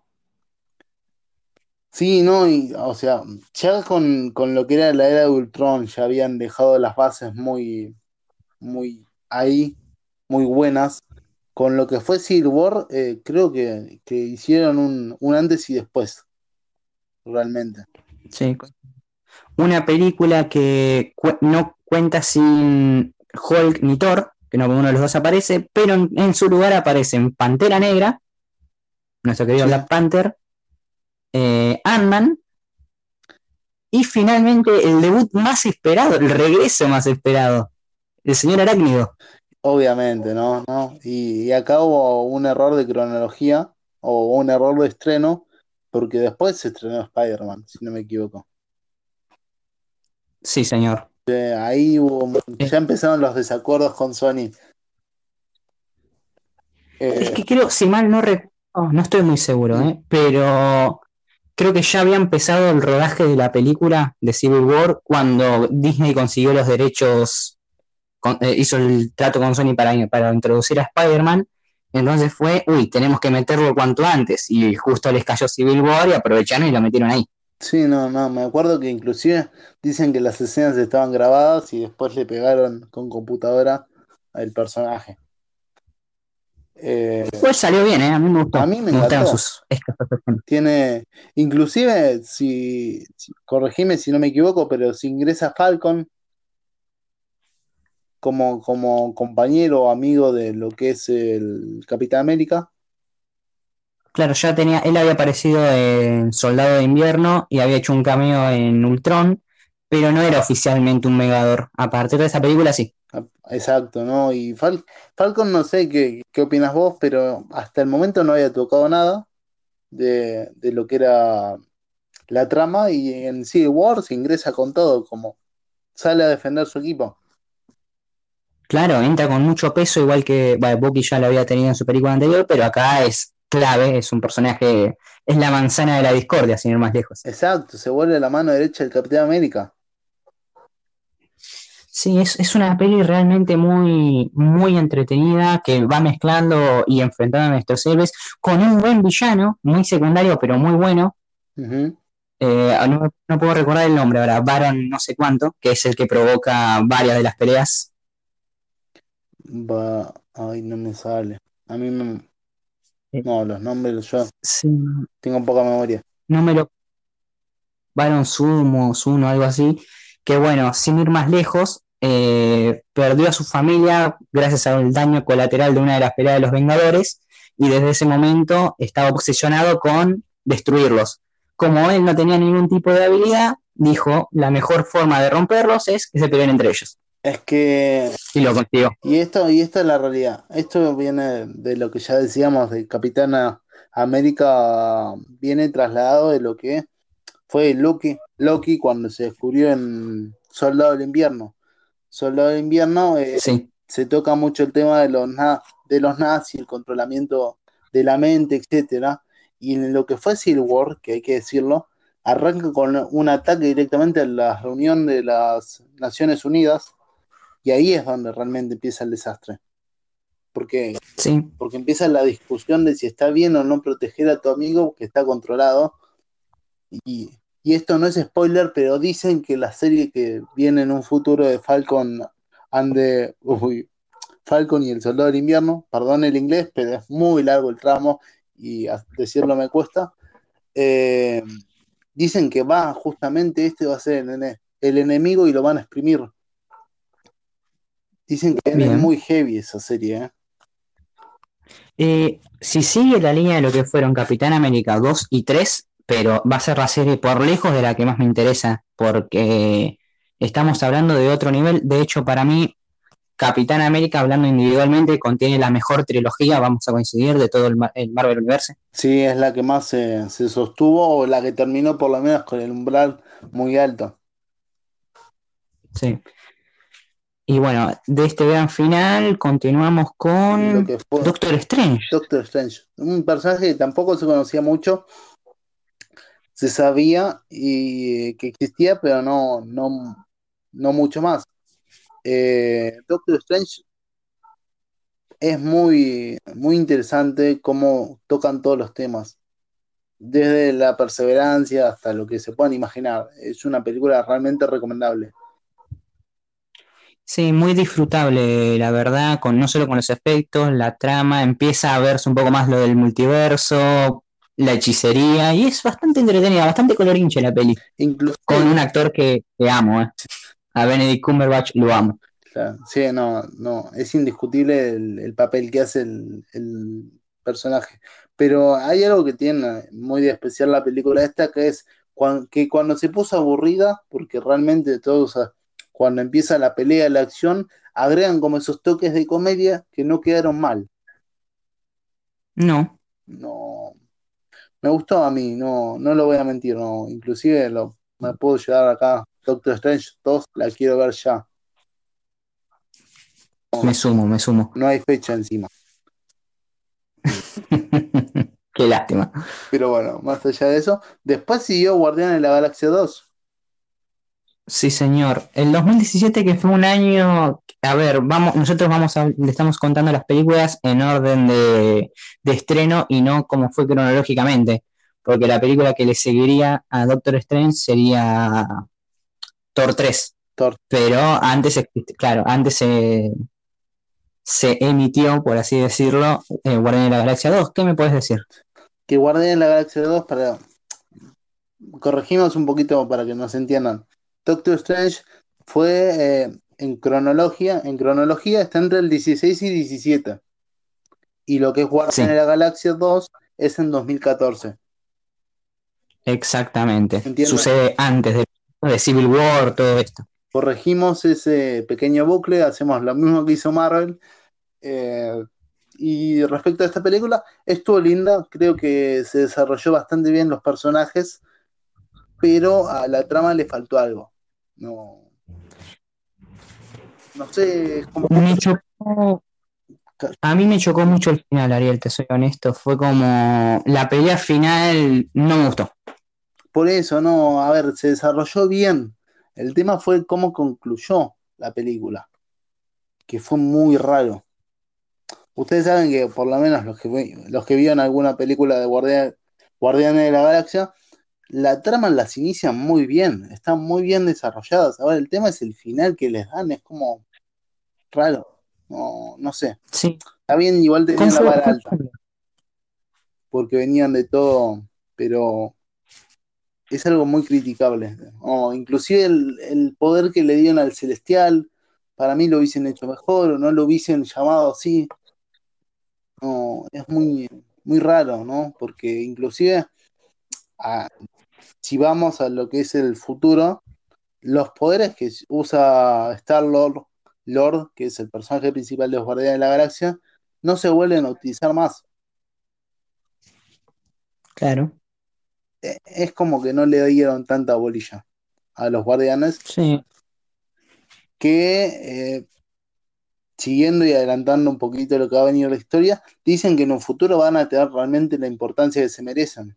Sí, no, y, o sea, ya con, con, lo que era la era de Ultron, ya habían dejado las bases muy, muy ahí, muy buenas. Con lo que fue Civil War, eh, creo que, que hicieron un, un, antes y después, realmente.
Sí, una película que cu no cuenta sin Hulk ni Thor, que no uno de los dos aparece, pero en, en su lugar aparecen Pantera Negra, nuestro querido sí. Black Panther, eh, Ant-Man, y finalmente el debut más esperado, el regreso más esperado, el señor Arácnido.
Obviamente, ¿no? ¿no? Y, y, acá hubo un error de cronología o un error de estreno, porque después se estrenó Spider-Man, si no me equivoco.
Sí, señor.
Eh, ahí hubo, ya empezaron los desacuerdos con Sony.
Eh, es que creo, si mal no recuerdo, no estoy muy seguro, ¿eh? pero creo que ya había empezado el rodaje de la película de Civil War cuando Disney consiguió los derechos, con, eh, hizo el trato con Sony para, para introducir a Spider-Man. Entonces fue, uy, tenemos que meterlo cuanto antes. Y justo les cayó Civil War y aprovecharon y lo metieron ahí.
Sí, no, no, me acuerdo que inclusive dicen que las escenas estaban grabadas y después le pegaron con computadora al personaje.
Eh, pues salió bien, ¿eh? A mí me gustó.
A mí me, me. Sus Tiene, inclusive, si, si, corregime si no me equivoco, pero si ingresa Falcon como, como compañero o amigo de lo que es el Capitán América.
Claro, ya tenía, él había aparecido en Soldado de Invierno y había hecho un cameo en Ultron, pero no era oficialmente un Megador. A partir de esa película sí.
Exacto, ¿no? Y Fal Falcon, no sé qué, qué opinas vos, pero hasta el momento no había tocado nada de, de, lo que era la trama y en Civil War se ingresa con todo, como sale a defender su equipo.
Claro, entra con mucho peso, igual que bueno, Bucky ya lo había tenido en su película anterior, pero acá es clave, es un personaje, es la manzana de la discordia, sin ir más lejos.
Exacto, se vuelve la mano derecha del Capitán América.
Sí, es, es, una peli realmente muy, muy entretenida que va mezclando y enfrentando a nuestros héroes con un buen villano, muy secundario, pero muy bueno. Uh -huh. eh, no, no, puedo recordar el nombre ahora, Baron no sé cuánto, que es el que provoca varias de las peleas.
Va, ay, no me sale. A mí me... No, los nombres yo
sí.
tengo poca memoria.
No me lo... Baron Sumo, Suno, algo así. Que bueno, sin ir más lejos, eh, perdió a su familia gracias al daño colateral de una de las peleas de los Vengadores y desde ese momento estaba obsesionado con destruirlos. Como él no tenía ningún tipo de habilidad, dijo, la mejor forma de romperlos es que se peleen entre ellos.
Es que...
Y lo consiguió.
Y esto, y esta es la realidad. Esto viene de lo que ya decíamos de Capitana América, viene trasladado de lo que fue Loki, Loki cuando se descubrió en Soldado del Invierno Soldado de Invierno, eh,
sí.
se toca mucho el tema de los, de los nazis, el controlamiento de la mente, etcétera. Y en lo que fue Civil War, que hay que decirlo, arranca con un ataque directamente a la reunión de las Naciones Unidas, y ahí es donde realmente empieza el desastre. Porque,
sí.
porque empieza la discusión de si está bien o no proteger a tu amigo que está controlado. Y, y esto no es spoiler, pero dicen que la serie que viene en un futuro de Falcon and the, uy, Falcon y el Soldado del Invierno, perdón el inglés, pero es muy largo el tramo y decirlo me cuesta. Eh, dicen que va justamente este va a ser el, el, enemigo y lo van a exprimir. Dicen que Bien. es muy heavy esa serie. ¿eh?
Eh, si sigue la línea de lo que fueron Capitán América 2 y 3, pero va a ser la serie por lejos de la que más me interesa, porque estamos hablando de otro nivel. De hecho, para mí, Capitán América, hablando individualmente, contiene la mejor trilogía, vamos a coincidir, de todo el, Marvel Universe.
Sí, es la que más se, sostuvo o la que terminó por lo menos con el umbral muy alto.
Sí. Y bueno, de este gran final continuamos con Doctor Strange.
Doctor Strange, un personaje que tampoco se conocía mucho, se sabía y que existía, pero no, no, no mucho más. Eh, Doctor Strange es muy, muy interesante cómo tocan todos los temas, desde la perseverancia hasta lo que se puedan imaginar. Es una película realmente recomendable.
Sí, muy disfrutable, la verdad, con no solo con los efectos, la trama, empieza a verse un poco más lo del multiverso, la hechicería, y es bastante entretenida, bastante colorinche la peli. Incluso con un actor que, que amo, ¿eh? a Benedict Cumberbatch lo amo.
sí, no, no, es indiscutible el, papel que hace el, personaje. Pero hay algo que tiene muy especial la película esta, que es que cuando se puso aburrida, porque realmente todos, cuando empieza la pelea, la acción, agregan como esos toques de comedia que no quedaron mal.
No.
No. Me gustó a mí, no, no lo voy a mentir, no. Inclusive lo, me puedo llevar acá Doctor Strange 2 la quiero ver ya.
me sumo, me sumo.
No hay fecha encima.
Qué lástima.
Pero bueno, más allá de eso, después siguió Guardián de la Galaxia 2.
Sí, señor. El 2017 que fue un año, a ver, vamos, nosotros vamos a, le estamos contando las películas en orden de, de estreno y no como fue cronológicamente, porque la película que le seguiría a Doctor Strange sería Thor 3. Pero antes, claro, antes se, se emitió, por así decirlo, eh, Guardián de la Galaxia 2. ¿Qué me puedes decir?
Que Guardián de la Galaxia 2, para. Corregimos un poquito para que nos entiendan. Doctor Strange fue eh, en cronología, en cronología está entre el 16 y 17. Y lo que es Guardián de la Galaxia 2 es en 2014.
Exactamente. Sucede antes de de Civil War, todo esto.
Corregimos ese pequeño bucle, hacemos lo mismo que hizo Marvel. Eh, y respecto a esta película, estuvo linda, creo que se desarrolló bastante bien los personajes, pero a la trama le faltó algo. No, no sé,
a mí me chocó mucho el final, Ariel, te soy honesto. Fue como la pelea final no me gustó.
Por eso, no, a ver, se desarrolló bien. El tema fue cómo concluyó la película, que fue muy raro. Ustedes saben que por lo menos los que, los que vieron alguna película de Guardianes de la Galaxia, la trama las inicia muy bien, están muy bien desarrolladas. Ahora el tema es el final que les dan, es como raro, no, no sé.
Sí.
Está bien, igual tenían la vara alta, porque venían de todo, pero es algo muy criticable. O inclusive el, poder que le dieron al celestial, para mí lo hubiesen hecho mejor o no lo hubiesen llamado así. No, es muy, muy raro, ¿no? Porque inclusive si vamos a lo que es el futuro, los poderes que usa Star Lord, Lord, que es el personaje principal de los Guardianes de la Galaxia, no se vuelven a utilizar más.
Claro.
Eh, es como que no le dieron tanta bolilla a los guardianes.
Sí.
Que eh, siguiendo y adelantando un poquito lo que va a venir la historia, dicen que en un futuro van a tener realmente la importancia que se merecen.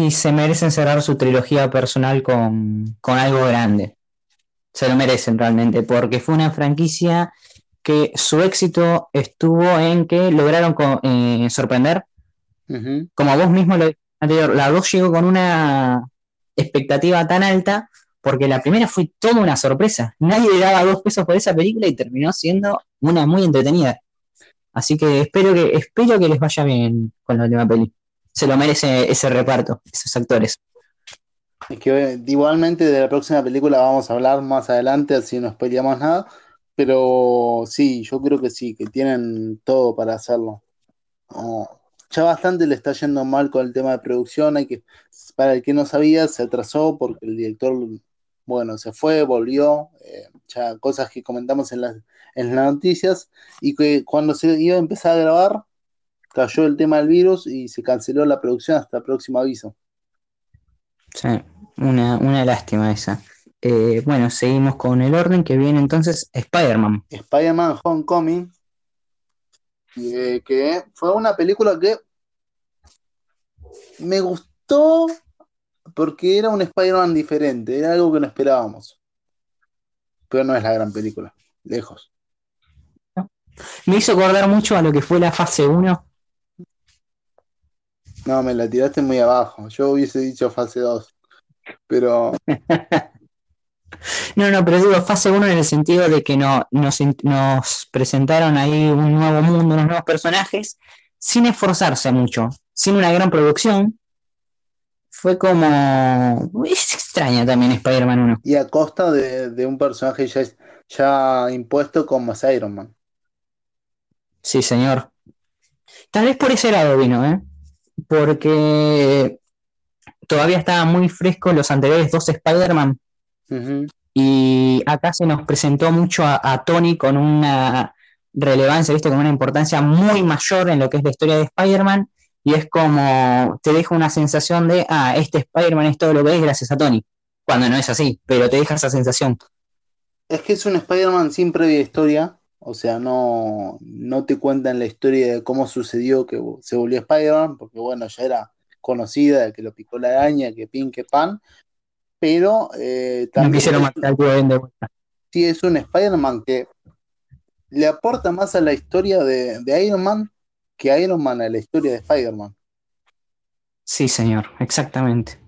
Y se merecen cerrar su trilogía personal con, algo grande. Se lo merecen realmente, porque fue una franquicia que su éxito estuvo en que lograron eh, sorprender como vos mismo lo anterior, la 2 llegó con una expectativa tan alta porque la primera fue toda una sorpresa. Nadie le daba dos pesos por esa película y terminó siendo una muy entretenida. Así que espero que, espero que les vaya bien con la última peli. Se lo merece ese reparto, esos actores.
Es que igualmente de la próxima película vamos a hablar más adelante, así no peleamos nada. Pero sí, yo creo que sí, que tienen todo para hacerlo ya bastante le está yendo mal con el tema de producción. Hay que, para el que no sabía, se atrasó porque el director, bueno, se fue, volvió. Eh, ya cosas que comentamos en las, en las noticias, y que cuando se iba a empezar a grabar, cayó el tema del virus y se canceló la producción hasta el próximo aviso.
Sí, una, una lástima esa. Eh, bueno, seguimos con el orden que viene entonces Spider-Man.
Spider-Man Homecoming, eh, que fue una película que me gustó porque era un Spider-Man diferente, era algo que no esperábamos. Pero no es la gran película, lejos.
Me hizo acordar mucho a lo que fue la fase 1.
No, me la tiraste muy abajo. Yo hubiese dicho fase 2. Pero.
no, no, pero digo fase 1 en el sentido de que no, nos, nos presentaron ahí un nuevo mundo, unos nuevos personajes, sin esforzarse mucho, sin una gran producción, fue como. Es extraña también Spider-Man 1.
Y a costa de, un personaje ya, ya impuesto como es Iron Man.
Sí, señor. Tal vez por ese lado vino, ¿eh? Porque todavía estaban muy frescos los anteriores dos Spider-Man. Y acá se nos presentó mucho a, Tony con una relevancia, ¿viste? Con una importancia muy mayor en lo que es la historia de Spider-Man y es como te deja una sensación de, ah, este Spider-Man es todo lo que es gracias a Tony, cuando no es así, pero te deja esa sensación.
Es que es un Spider-Man sin previa historia, o sea, no, no te cuentan la historia de cómo sucedió que se volvió Spider-Man, porque bueno, ya era conocida, de que lo picó la araña, que pin, que pan, pero eh, también... de vuelta. Sí, es un Spider-Man que le aporta más a la historia de, de Iron Man que Iron Man a la historia de Spider-Man.
Sí, señor, exactamente.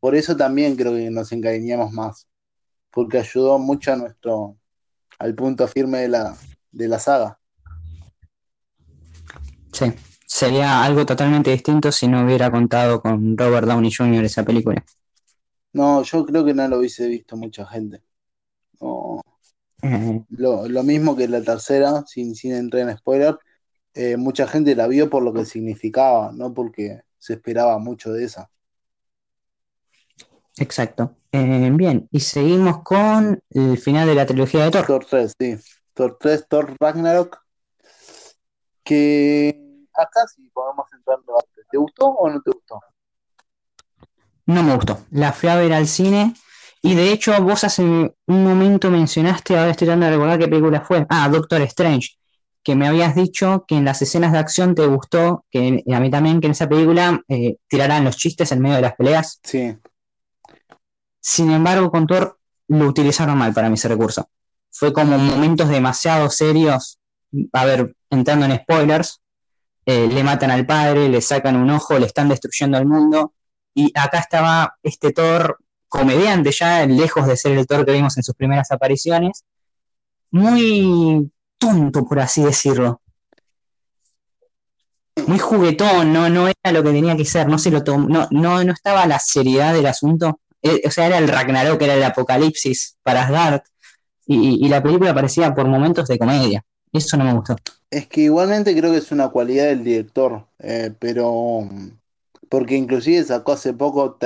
Por eso también creo que nos encariñamos más, porque ayudó mucho a nuestro, al punto firme de la, de la saga.
Sí, sería algo totalmente distinto si no hubiera contado con Robert Downey Jr. esa película.
No, yo creo que no lo hubiese visto mucha gente. Eh. Lo, lo, mismo que la tercera, sin, sin entrar en spoiler, eh, mucha gente la vio por lo que significaba, no porque se esperaba mucho de esa.
Exacto. Eh, bien, y seguimos con el final de la trilogía de Thor.
Thor 3, sí. Thor 3, Thor Ragnarok. Que acá sí podemos entrar en debate. ¿Te gustó o no te gustó?
No me gustó. La fui a ver al cine. Y de hecho, vos hace un momento mencionaste, ahora estoy tratando de recordar qué película fue. Ah, Doctor Strange que me habías dicho que en las escenas de acción te gustó, que a mí también, que en esa película eh, tirarán los chistes en medio de las peleas.
Sí.
Sin embargo, con Thor lo utilizaron mal para mí ese recurso. Fue como momentos demasiado serios. A ver, entrando en spoilers, eh, le matan al padre, le sacan un ojo, le están destruyendo el mundo. Y acá estaba este Thor comediante ya, lejos de ser el Thor que vimos en sus primeras apariciones, muy tonto, por así decirlo. Muy juguetón, no, no era lo que tenía que ser, no se lo no, no, estaba la seriedad del asunto. Eh, o sea, era el Ragnarok, era el apocalipsis para Asgard. Y, la película parecía por momentos de comedia. Eso no me gustó.
Es que igualmente creo que es una cualidad del director, eh, pero porque inclusive sacó hace poco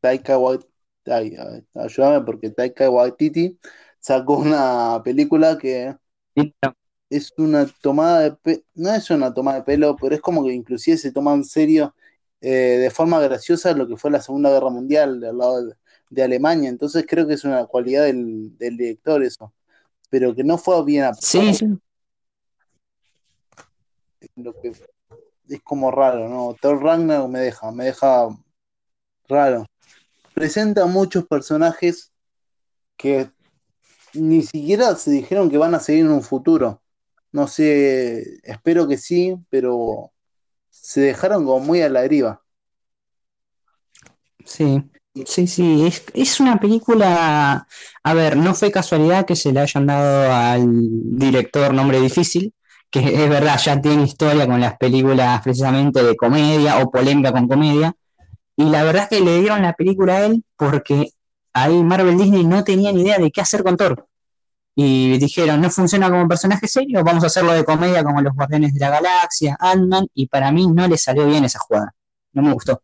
Taika Waititi, ayúdame porque Taika Waititi sacó una película que es una tomada de pelo, no es una tomada de pelo, pero es como que inclusive se toma en serio eh, de forma graciosa lo que fue la Segunda Guerra Mundial del lado de, Alemania. Entonces creo que es una cualidad del, director eso, pero que no fue bien
Sí, sí.
es como raro, ¿no? Thor Ragnar me deja, me deja raro. Presenta muchos personajes que ni siquiera se dijeron que van a seguir en un futuro. No sé, espero que sí, pero se dejaron como muy a la deriva.
Sí, sí, sí, es, una película, a ver, no fue casualidad que se le hayan dado al director nombre difícil, que es verdad, ya tiene historia con las películas precisamente de comedia o polémica con comedia, y la verdad es que le dieron la película a él porque ahí Marvel Disney no tenía ni idea de qué hacer con Thor y dijeron, no funciona como personaje serio, vamos a hacerlo de comedia como los Guardianes de la Galaxia, Ant-Man, y para mí no le salió bien esa jugada. No me gustó.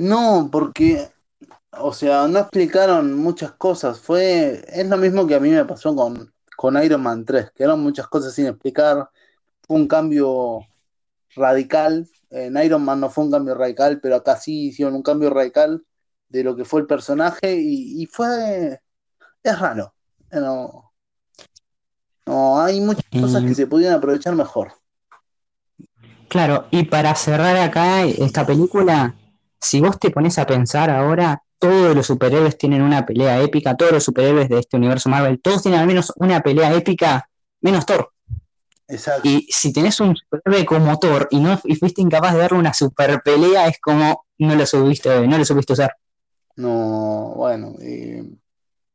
No, porque o sea, no explicaron muchas cosas. Fue, es lo mismo que a mí me pasó con, con Iron Man 3, que eran muchas cosas sin explicar. Fue un cambio radical. En Iron Man no fue un cambio radical, pero acá sí hicieron un cambio radical de lo que fue el personaje y, y fue, es raro. No, no, hay muchas cosas que
Y
se podían aprovechar mejor.
claro, y para cerrar acá esta película, si vos te pones a pensar ahora, todos los superhéroes tienen una pelea épica, todos los superhéroes de este universo Marvel, todos tienen al menos una pelea épica, menos Thor.
Exacto.
Y si tenés un superhéroe como Thor y no y fuiste incapaz de darle una super pelea, es como no lo subiste, no lo supiste usar.
No, bueno, eh,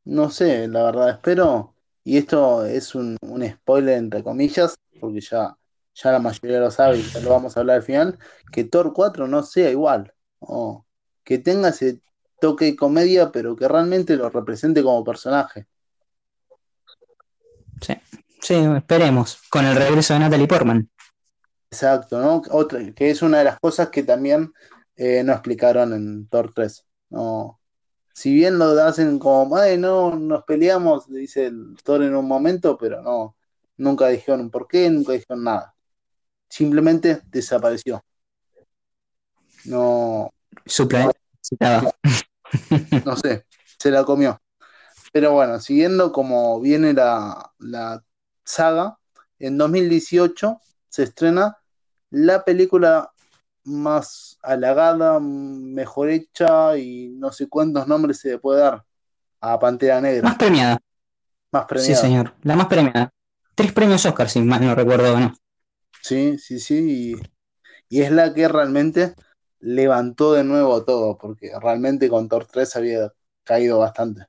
no sé, la verdad, espero, y esto es un, un spoiler entre comillas, porque ya, ya la mayoría lo sabe y ya lo vamos a hablar al final, que Thor 4 no sea igual, o que tenga ese toque de comedia, pero que realmente lo represente como personaje.
Sí, sí, esperemos, con el regreso de Natalie Portman.
Exacto, ¿no? Otra, que es una de las cosas que también eh, no explicaron en Thor 3. No, si bien lo hacen como, ay, no, nos peleamos, dice el Thor en un momento, pero no, nunca dijeron por qué, nunca dijeron nada. Simplemente desapareció. No,
Su planeta necesitaba.
no sé, se la comió. Pero bueno, siguiendo como viene la, la saga, en 2018 se estrena la película más halagada, mejor hecha y no sé cuántos nombres se le puede dar a Pantera
Más
Negra,
premiada,
más
sí,
premiada.
señor, la más premiada. Tres premios Oscar, si mal no recuerdo no.
Sí, sí, sí. Y, y es la que realmente levantó de nuevo todo, porque realmente con Thor 3 había caído bastante.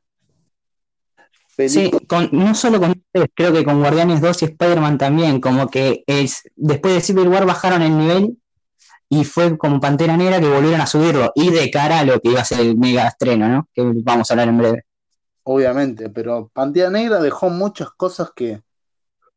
Sí, con, no solo con creo que con Guardianes 2 y Spider-Man también, como que es, después de Civil War bajaron el nivel y fue como Pantera Negra que volvieron a subirlo, y de cara a lo que iba a ser el mega estreno, ¿no? Que vamos a hablar en breve.
obviamente, pero Pantera Negra dejó muchas cosas que,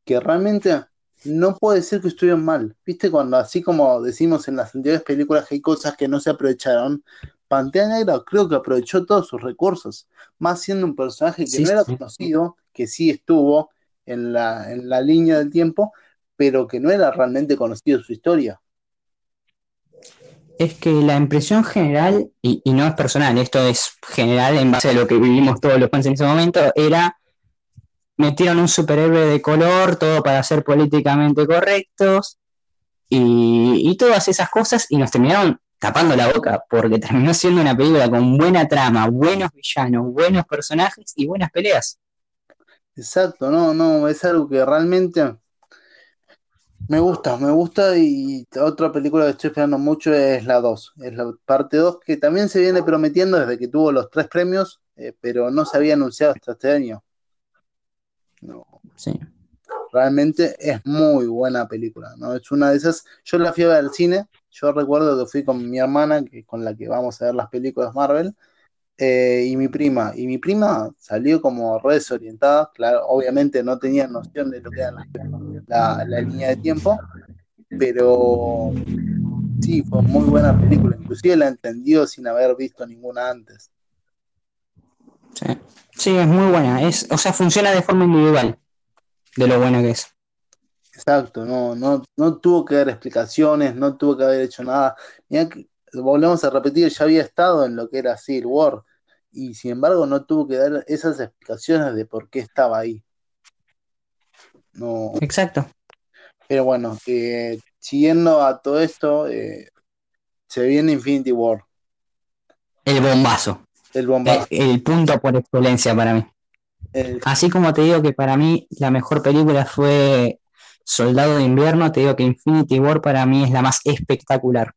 que realmente no puedo decir que estuvieron mal. ¿Viste? Cuando así como decimos en las anteriores películas que hay cosas que no se aprovecharon, Pantera Negra creo que aprovechó todos sus recursos, más siendo un personaje que
Sí,
no era conocido, que sí estuvo en la, en la línea del tiempo, pero que no era realmente conocido su historia.
Es que la impresión general, y, y no es personal, esto es general en base a lo que vivimos todos los fans en ese momento, era metieron un superhéroe de color, todo para ser políticamente correctos, y, todas esas cosas, y nos terminaron tapando la boca, porque terminó siendo una película con buena trama, buenos villanos, buenos personajes y buenas peleas.
Exacto, no, no, es algo que realmente me gusta, me gusta y otra película que estoy esperando mucho es la 2, es la parte 2 que también se viene prometiendo desde que tuvo los tres premios, eh, pero no se había anunciado hasta este año.
Sí.
realmente es muy buena película, ¿no? Es una de esas, yo la fui a ver al cine, yo recuerdo que fui con mi hermana, que, con la que vamos a ver las películas Marvel, eh, y mi prima, y mi prima salió como re desorientada, claro, obviamente no tenía noción de lo que era la, la- la línea de tiempo, pero sí, fue muy buena película, inclusive la entendió sin haber visto ninguna antes.
Sí, Sí, es muy buena. Es, o sea, funciona de forma individual, de lo bueno que es.
Exacto, no, no, no tuvo que dar explicaciones, no tuvo que haber hecho nada. Mirá que, volvemos a repetir, ya había estado en lo que era Civil War, y sin embargo no tuvo que dar esas explicaciones de por qué estaba ahí. No,
Exacto.
pero bueno, eh, siguiendo a todo esto, eh, se viene Infinity War,
El bombazo.
el
El,
bombazo.
el punto por excelencia para mí.
El-
Así como te digo que para mí la mejor película fue Soldado de Invierno, te digo que Infinity War para mí es la más espectacular.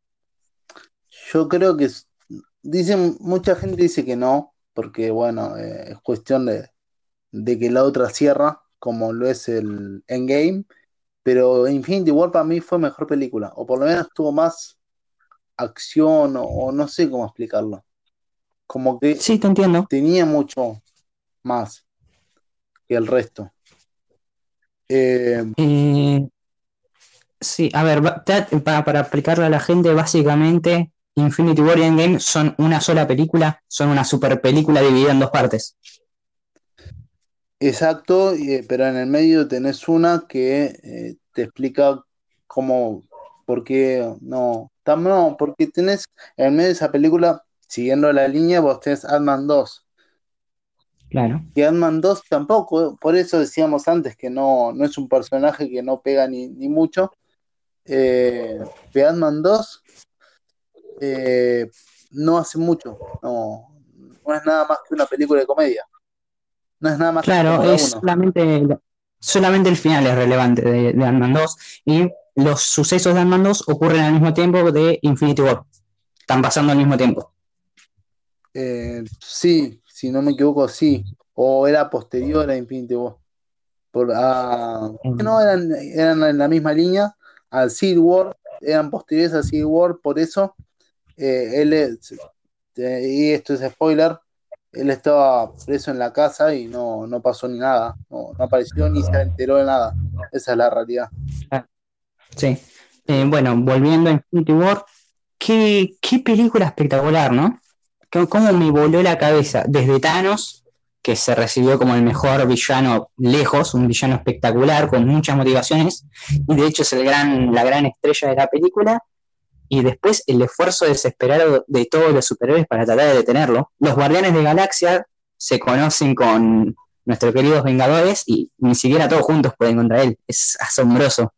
yo creo que dicen, mucha gente dice que no, porque bueno, eh, es cuestión de, de que la otra cierra, como lo es el Endgame, pero Infinity War para mí fue mejor película, o por lo menos tuvo más acción, o, o no sé cómo explicarlo. Como que
Sí, te entiendo.
tenía mucho más que el resto. Eh,
Eh, sí, a ver, para, para explicarle a la gente, básicamente Infinity War y Endgame son una sola película, son una super película dividida en dos partes.
Exacto, pero en el medio tenés una que eh, te explica cómo, por qué no, no, porque tenés en el medio de esa película, siguiendo la línea, vos tenés Ant-Man 2.
Claro.
Y Ant-Man 2 tampoco, por eso decíamos antes que no, no es un personaje que no pega ni, mucho. Eh, Ant-Man 2 eh, no hace mucho, no, no es nada más que una película de comedia. No es nada más
Claro, es solamente, solamente el final es relevante de, de Ant-Man 2 y los sucesos de Ant-Man 2 ocurren al mismo tiempo de Infinity War. Están pasando al mismo tiempo.
Eh, sí, si no me equivoco, sí. O era posterior a Infinity War. Por, mm. no, eran, eran en la misma línea al Civil War, eran posteriores al Civil War, por eso eh, él es, eh, y esto es spoiler, él estaba preso en la casa y no, no pasó ni nada, no, apareció ni se enteró de nada. Esa es la realidad.
Sí. Eh, bueno, volviendo a Infinity War, qué, qué película espectacular, ¿no? Cómo me voló la cabeza. Desde Thanos, que se recibió como el mejor villano lejos, un villano espectacular, con muchas motivaciones, y de hecho es el gran, la gran estrella de la película, y después el esfuerzo desesperado de todos los superhéroes para tratar de detenerlo. Los Guardianes de Galaxia se conocen con nuestros queridos Vengadores y ni siquiera todos juntos pueden contra él. Es asombroso.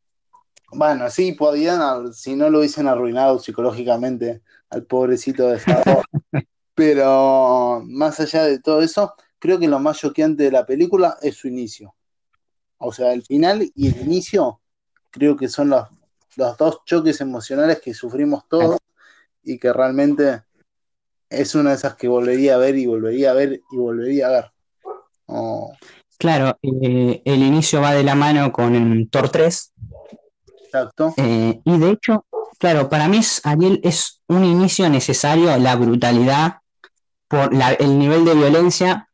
Bueno, sí, podían, si no lo hubiesen arruinado psicológicamente al pobrecito de Pero más allá de todo eso, creo que lo más choqueante de la película es su inicio. O sea, el final y el inicio creo que son los, los dos choques emocionales que sufrimos todos y que realmente es una de esas que volvería a ver y volvería a ver y volvería a ver.
Claro, eh, el inicio va de la mano con Thor 3.
Exacto.
Eh, y de hecho, claro, para mí es, Ariel es un inicio necesario, la brutalidad, por el nivel de violencia,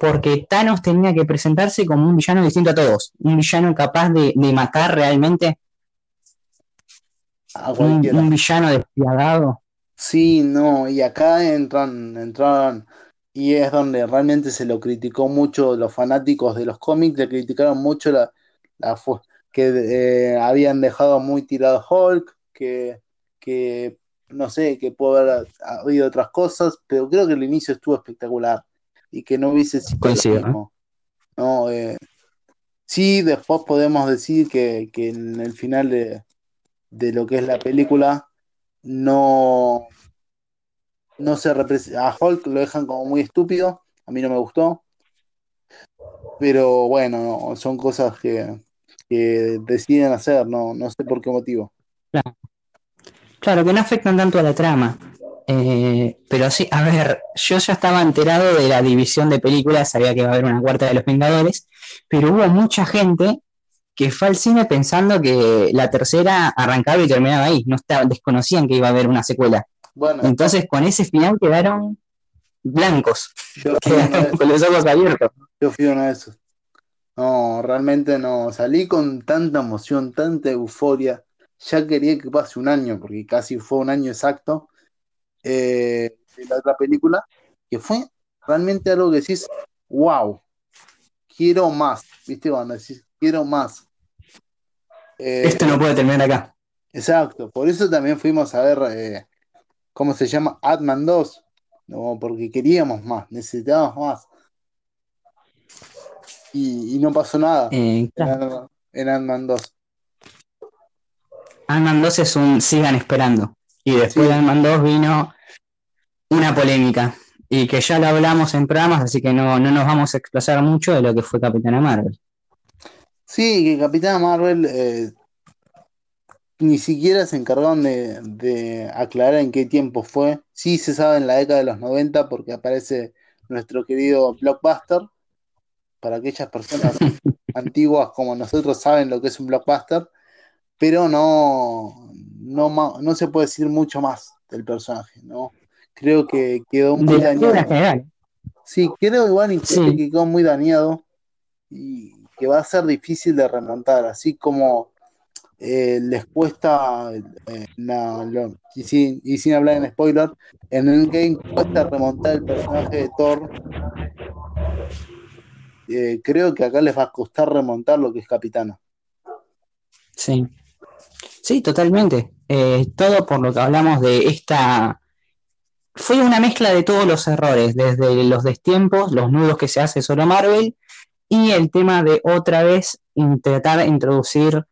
porque Thanos tenía que presentarse como un villano distinto a todos, un villano capaz de, matar realmente un, villano despiadado.
Sí, no, y acá entran, entraron, y es donde realmente se lo criticó mucho los fanáticos de los cómics, le criticaron mucho la, que eh, habían dejado muy tirado Hulk, que, que no sé, que pudo haber habido otras cosas, pero creo que el inicio estuvo espectacular y que no hubiese sido
Coincido, lo mismo.
No, eh, sí, después podemos decir que, en el final de, lo que es la película no, no se representa. A Hulk lo dejan como muy estúpido, a mí no me gustó. Pero bueno, son cosas que, que deciden hacer, no, no sé por qué motivo.
Claro. Claro, que no afectan tanto a la trama. Eh, pero sí, a ver, yo ya estaba enterado de la división de películas, sabía que iba a haber una cuarta de los Vengadores, pero hubo mucha gente que fue al cine pensando que la tercera arrancaba y terminaba ahí, no estaba, desconocían que iba a haber una secuela. Bueno, Entonces con ese final quedaron blancos, quedaron con los ojos abiertos.
Yo fui uno de esos. No, realmente no, salí con tanta emoción, tanta euforia ya quería que pase un año, porque casi fue un año exacto, eh, de la otra película, que fue realmente algo que decís, wow, quiero más, ¿viste? Cuando decís, quiero más.
Eh, Esto no puede terminar acá.
Exacto, por eso también fuimos a ver, eh, ¿cómo se llama? Atman 2, no, porque queríamos más, necesitábamos más. Y, no pasó nada en, en Ant-Man 2
ant 2 es un sigan esperando. Y después de ant 2 vino una polémica. Y que ya lo hablamos en programas, así que no, nos vamos a expresar mucho de lo que fue Capitana Marvel.
Sí, que Capitana Marvel eh, ni siquiera se encargaron de, aclarar en qué tiempo fue. Sí se sabe en la década de los 90 porque aparece nuestro querido Blockbuster. Para aquellas personas antiguas como nosotros saben lo que es un Blockbuster pero no, no, no se puede decir mucho más del personaje, ¿no? Creo que quedó muy dañado. Sí, creo igual que quedó muy dañado y que va a ser difícil de remontar, así como eh, les cuesta, eh, y, sin, y, sin, hablar en spoiler, en el game cuesta remontar el personaje de Thor. Eh, creo que acá les va a costar remontar lo que es Capitana.
Sí, sí, totalmente. todo por lo que hablamos de esta... Fue una mezcla de todos los errores, desde los destiempos, los nudos que se hace solo Marvel, y el tema de otra vez intentar introducir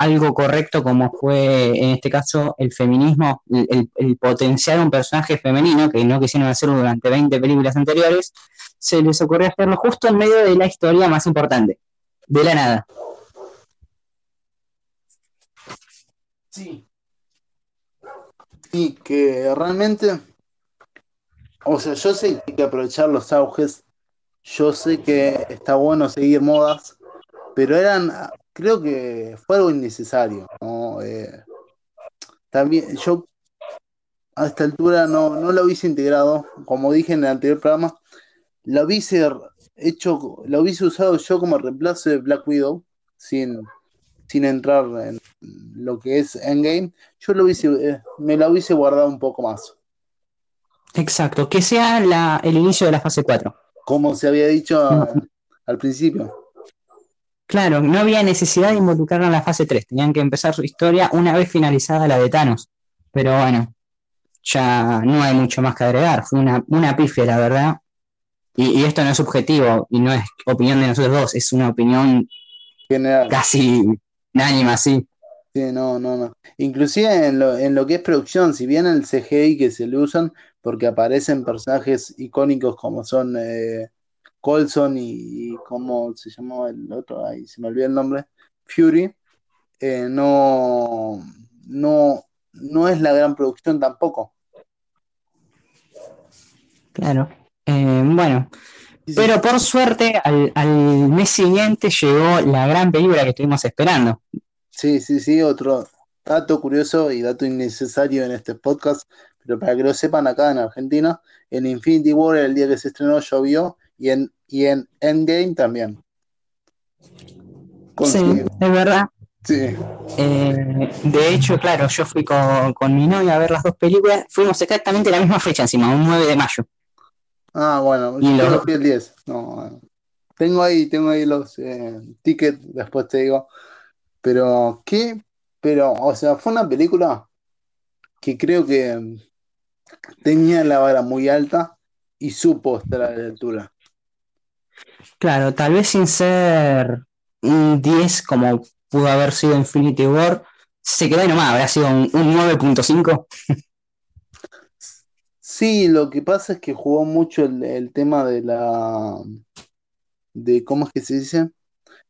algo correcto como fue en este caso el feminismo, el, el potenciar un personaje femenino que no quisieron hacerlo durante 20 películas anteriores, se les ocurrió hacerlo justo en medio de la historia más importante, de la nada.
Sí. Y que realmente, o sea, yo sé que hay que aprovechar los auges, yo sé que está bueno seguir modas, pero eran creo que fue algo innecesario. Eh, también yo a esta altura no, no lo hubiese integrado, como dije en el anterior programa, lo hubiese hecho, lo hubiese usado yo como reemplazo de Black Widow, sin, sin entrar en lo que es Endgame, yo lo hubiese, eh, me lo hubiese guardado un poco más.
Exacto, que sea la, el inicio de la fase 4.
Como se había dicho al principio.
Claro, no había necesidad de involucrarlo en la fase 3, tenían que empezar su historia una vez finalizada la de Thanos. Pero bueno, ya no hay mucho más que agregar, fue una, una pifia, la verdad. Y, esto no es subjetivo y no es opinión de nosotros dos, es una opinión General. casi unánima, sí.
Sí, no, no, no. Inclusive en lo, en lo que es producción, si bien el CGI que se le usan, porque aparecen personajes icónicos como son eh, Colson y, ¿cómo se llamaba el otro? Ahí se me olvidó el nombre. Fury. Eh, no, no, no es la gran producción tampoco.
Claro. Eh, bueno, pero por suerte al, mes siguiente llegó la gran película que estuvimos esperando.
Sí, sí, sí, otro dato curioso y dato innecesario en este podcast, pero para que lo sepan acá en Argentina, en Infinity War el día que se estrenó llovió y en, y en Endgame también.
Sí, es verdad. Sí. Eh, de hecho, claro, yo fui con, con, mi novia a ver las dos películas. Fuimos exactamente la misma fecha encima, un 9 de mayo.
Ah, bueno, y yo fui el 10. No, tengo ahí, tengo ahí los eh, tickets, después te digo. Pero, ¿qué? Pero, o sea, fue una película que creo que tenía la vara muy alta y supo estar a la altura.
Claro, tal vez sin ser un 10 como pudo haber sido Infinity War, se quedó ahí nomás, habría sido un, 9.5.
Sí, lo que pasa es que jugó mucho el, tema de la. de ¿Cómo es que se dice?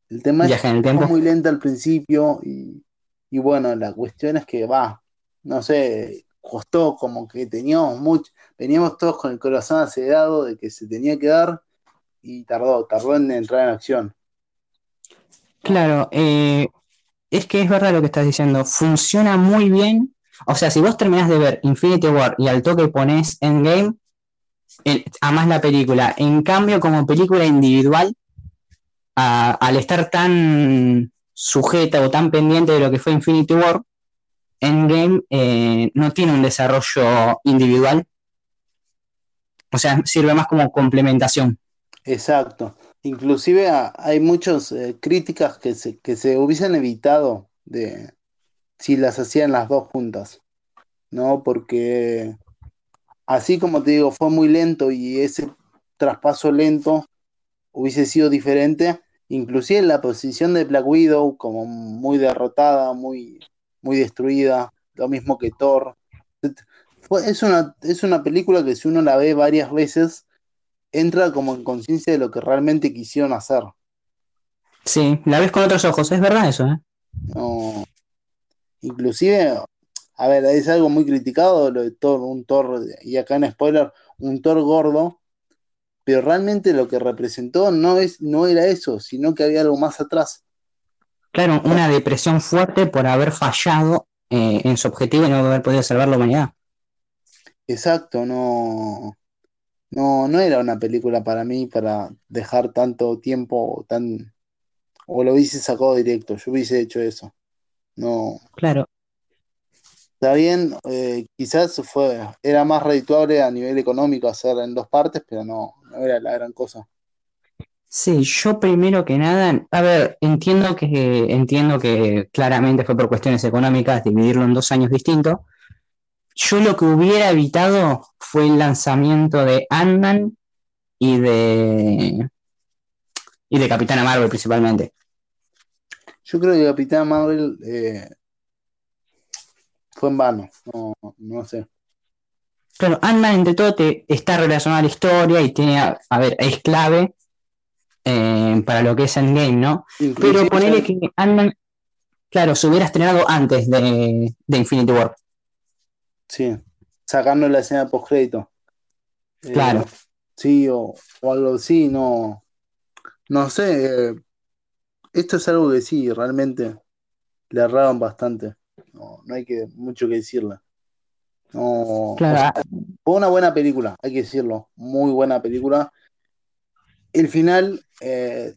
El tema es que muy lento al principio y, y bueno, la cuestión es que va, no sé, costó como que teníamos mucho, veníamos todos con el corazón acelerado de que se tenía que dar y tardó, tardó en entrar en acción.
Claro, eh, es que es verdad lo que estás diciendo, funciona muy bien. O sea, si vos terminás de ver Infinity War y al toque pones Endgame, eh, amás la película. En cambio, como película individual, al estar tan sujeta o tan pendiente de lo que fue Infinity War, Endgame eh, no tiene un desarrollo individual. O sea, sirve más como complementación.
Exacto. Inclusive hay muchas eh, críticas que se, que se hubiesen evitado de si las hacían las dos juntas, ¿no? Porque así como te digo, fue muy lento y ese traspaso lento hubiese sido diferente, inclusive la posición de Black Widow como muy derrotada, muy, muy destruida, lo mismo que Thor. Es una, es una película que si uno la ve varias veces, entra como en conciencia de lo que realmente quisieron hacer.
Sí, la ves con otros ojos, es verdad eso, ¿eh?
No. Inclusive, a ver, es algo muy criticado lo de Thor, un Thor, y acá en spoiler, un Thor gordo, pero realmente lo que representó no, es, no era eso, sino que había algo más atrás.
Claro, una depresión fuerte por haber fallado eh, en su objetivo y no haber podido salvar la humanidad.
Exacto, no. No, no era una película para mí para dejar tanto tiempo tan o lo hubiese sacado directo, yo hubiese hecho eso. No.
Claro.
Está bien, eh, quizás fue, era más redituable a nivel económico hacer en dos partes, pero no, no era la gran cosa.
Sí, yo primero que nada, a ver, entiendo que entiendo que claramente fue por cuestiones económicas dividirlo en dos años distintos. Yo lo que hubiera evitado fue el lanzamiento de Ant-Man y de y de Capitana Marvel principalmente.
Yo creo que Capitana Marvel eh, fue en vano, no, no sé.
Claro, Ant-Man entre todo te, está relacionado a la historia y tiene, a, a ver, es clave eh, para lo que es Endgame, ¿no?
Inclusive
Pero ponele
ya-
que Ant-Man, claro, se hubiera estrenado antes de, de Infinity War.
Sí, sacando la escena post crédito.
Claro.
Sí, o, o algo así, no. No sé. eh, esto es algo que sí, realmente le erraron bastante. No, no hay que mucho que decirle. No,
Claro,
o sea, fue una buena película, hay que decirlo. Muy buena película. El final, eh,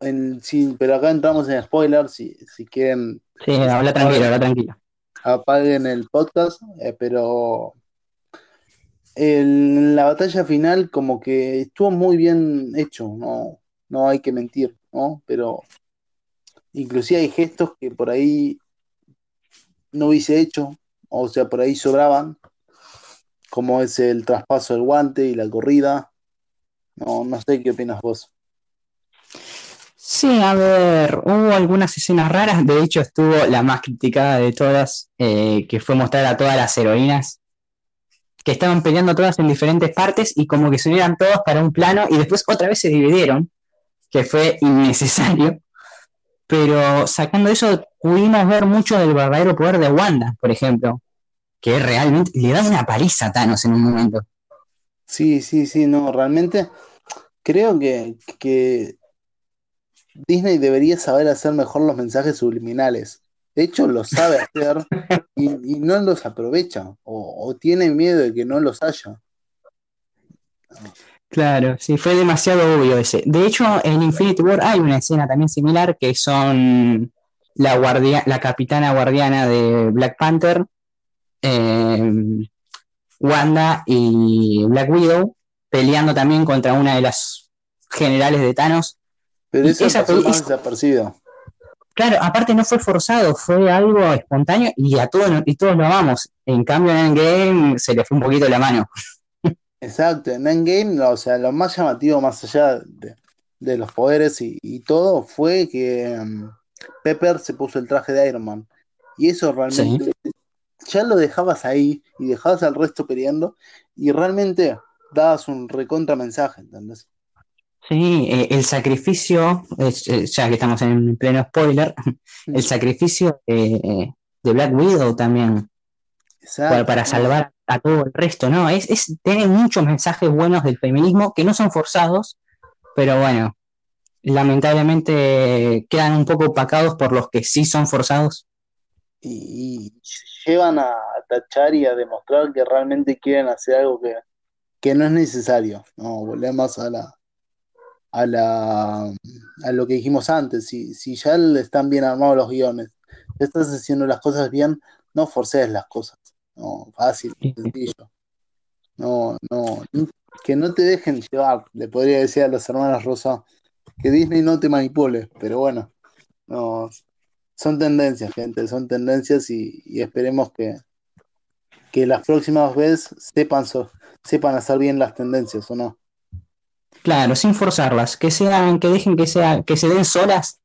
en- sí, pero acá entramos en spoilers. Si, si quieren,
sí, habla tranquilo, habla tranquilo.
apaguen el podcast, eh, pero el- la batalla final como que estuvo muy bien hecho, no, no hay que mentir, ¿no? Pero inclusive hay gestos que por ahí no hubiese hecho, o sea, por ahí sobraban, como es el traspaso del guante y la corrida. No, no sé qué opinas vos.
Sí, a ver, hubo algunas escenas raras, de hecho estuvo la más criticada de todas, eh, que fue mostrar a todas las heroínas que estaban peleando todas en diferentes partes y como que se unieran todos para un plano y después otra vez se dividieron, que fue innecesario. Pero sacando eso, pudimos ver mucho del verdadero poder de Wanda, por ejemplo, que realmente le da una paliza a Thanos en un momento.
Sí, sí, sí, no, realmente creo que, que Disney debería saber hacer mejor los mensajes subliminales. De hecho, lo sabe hacer y, no los aprovecha o tiene miedo de que no los haya.
Claro, sí, fue demasiado obvio ese. De hecho, en Infinity War hay una escena también similar que son la guardia, la capitana guardiana de Black Panther, eh, Wanda y Black Widow peleando también contra una de las generales de Thanos.
Pero
esa es-. Claro, aparte no fue forzado, fue algo espontáneo y a todos y todos lo amamos. En cambio en Endgame se le fue un poquito la mano.
Exacto, en Endgame, no, o sea, lo más llamativo, más allá de, de los poderes y, y todo, fue que mm, Pepper se puso el traje de Iron Man. Y eso realmente ya lo dejabas ahí y dejabas al resto peleando y realmente dabas un recontra mensaje, ¿entendés?
Sí, eh, el sacrificio, eh, ya que estamos en pleno spoiler, el sacrificio de, de Black Widow también,
Exacto.
para, para salvar a todo el resto, ¿no? Es, es, tiene muchos mensajes buenos del feminismo que no son forzados, pero bueno, lamentablemente quedan un poco opacados por los que sí son forzados.
y, llevan a tachar y a demostrar que realmente quieren hacer algo que, que no es necesario. No, volvemos a la, a la a lo que dijimos antes. Si, si ya están bien armados los guiones, estás haciendo las cosas bien, no forces las cosas. No, fácil, sencillo. No, no, que no te dejen llevar, le podría decir a las hermanas Rosa, que Disney no te manipule, pero bueno, no, son tendencias, gente, son tendencias y, y esperemos que, que las próximas veces sepan, so- sepan hacer bien las tendencias, ¿o no?
Claro, sin forzarlas, que sean, que dejen que sea, que se den solas,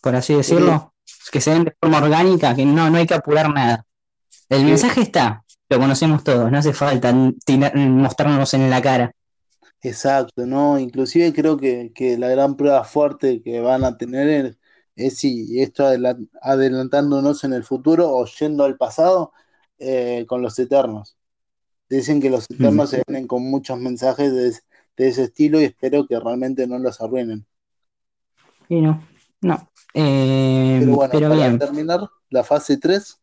por así decirlo, que se den de forma orgánica, que no, no hay que apurar nada. El
Sí.
mensaje está, lo conocemos todos, no hace falta mostrarnos en la cara.
Exacto, ¿no? Inclusive creo que, que la gran prueba fuerte que van a tener es, es si esto adela- adelantándonos en el futuro o yendo al pasado eh, con los Eternos. Dicen que los Eternos se vienen con muchos mensajes de, de ese estilo y espero que realmente no los arruinen.
Y no, no. Eh,
Pero bueno,
pero
para
bien,
terminar la fase 3,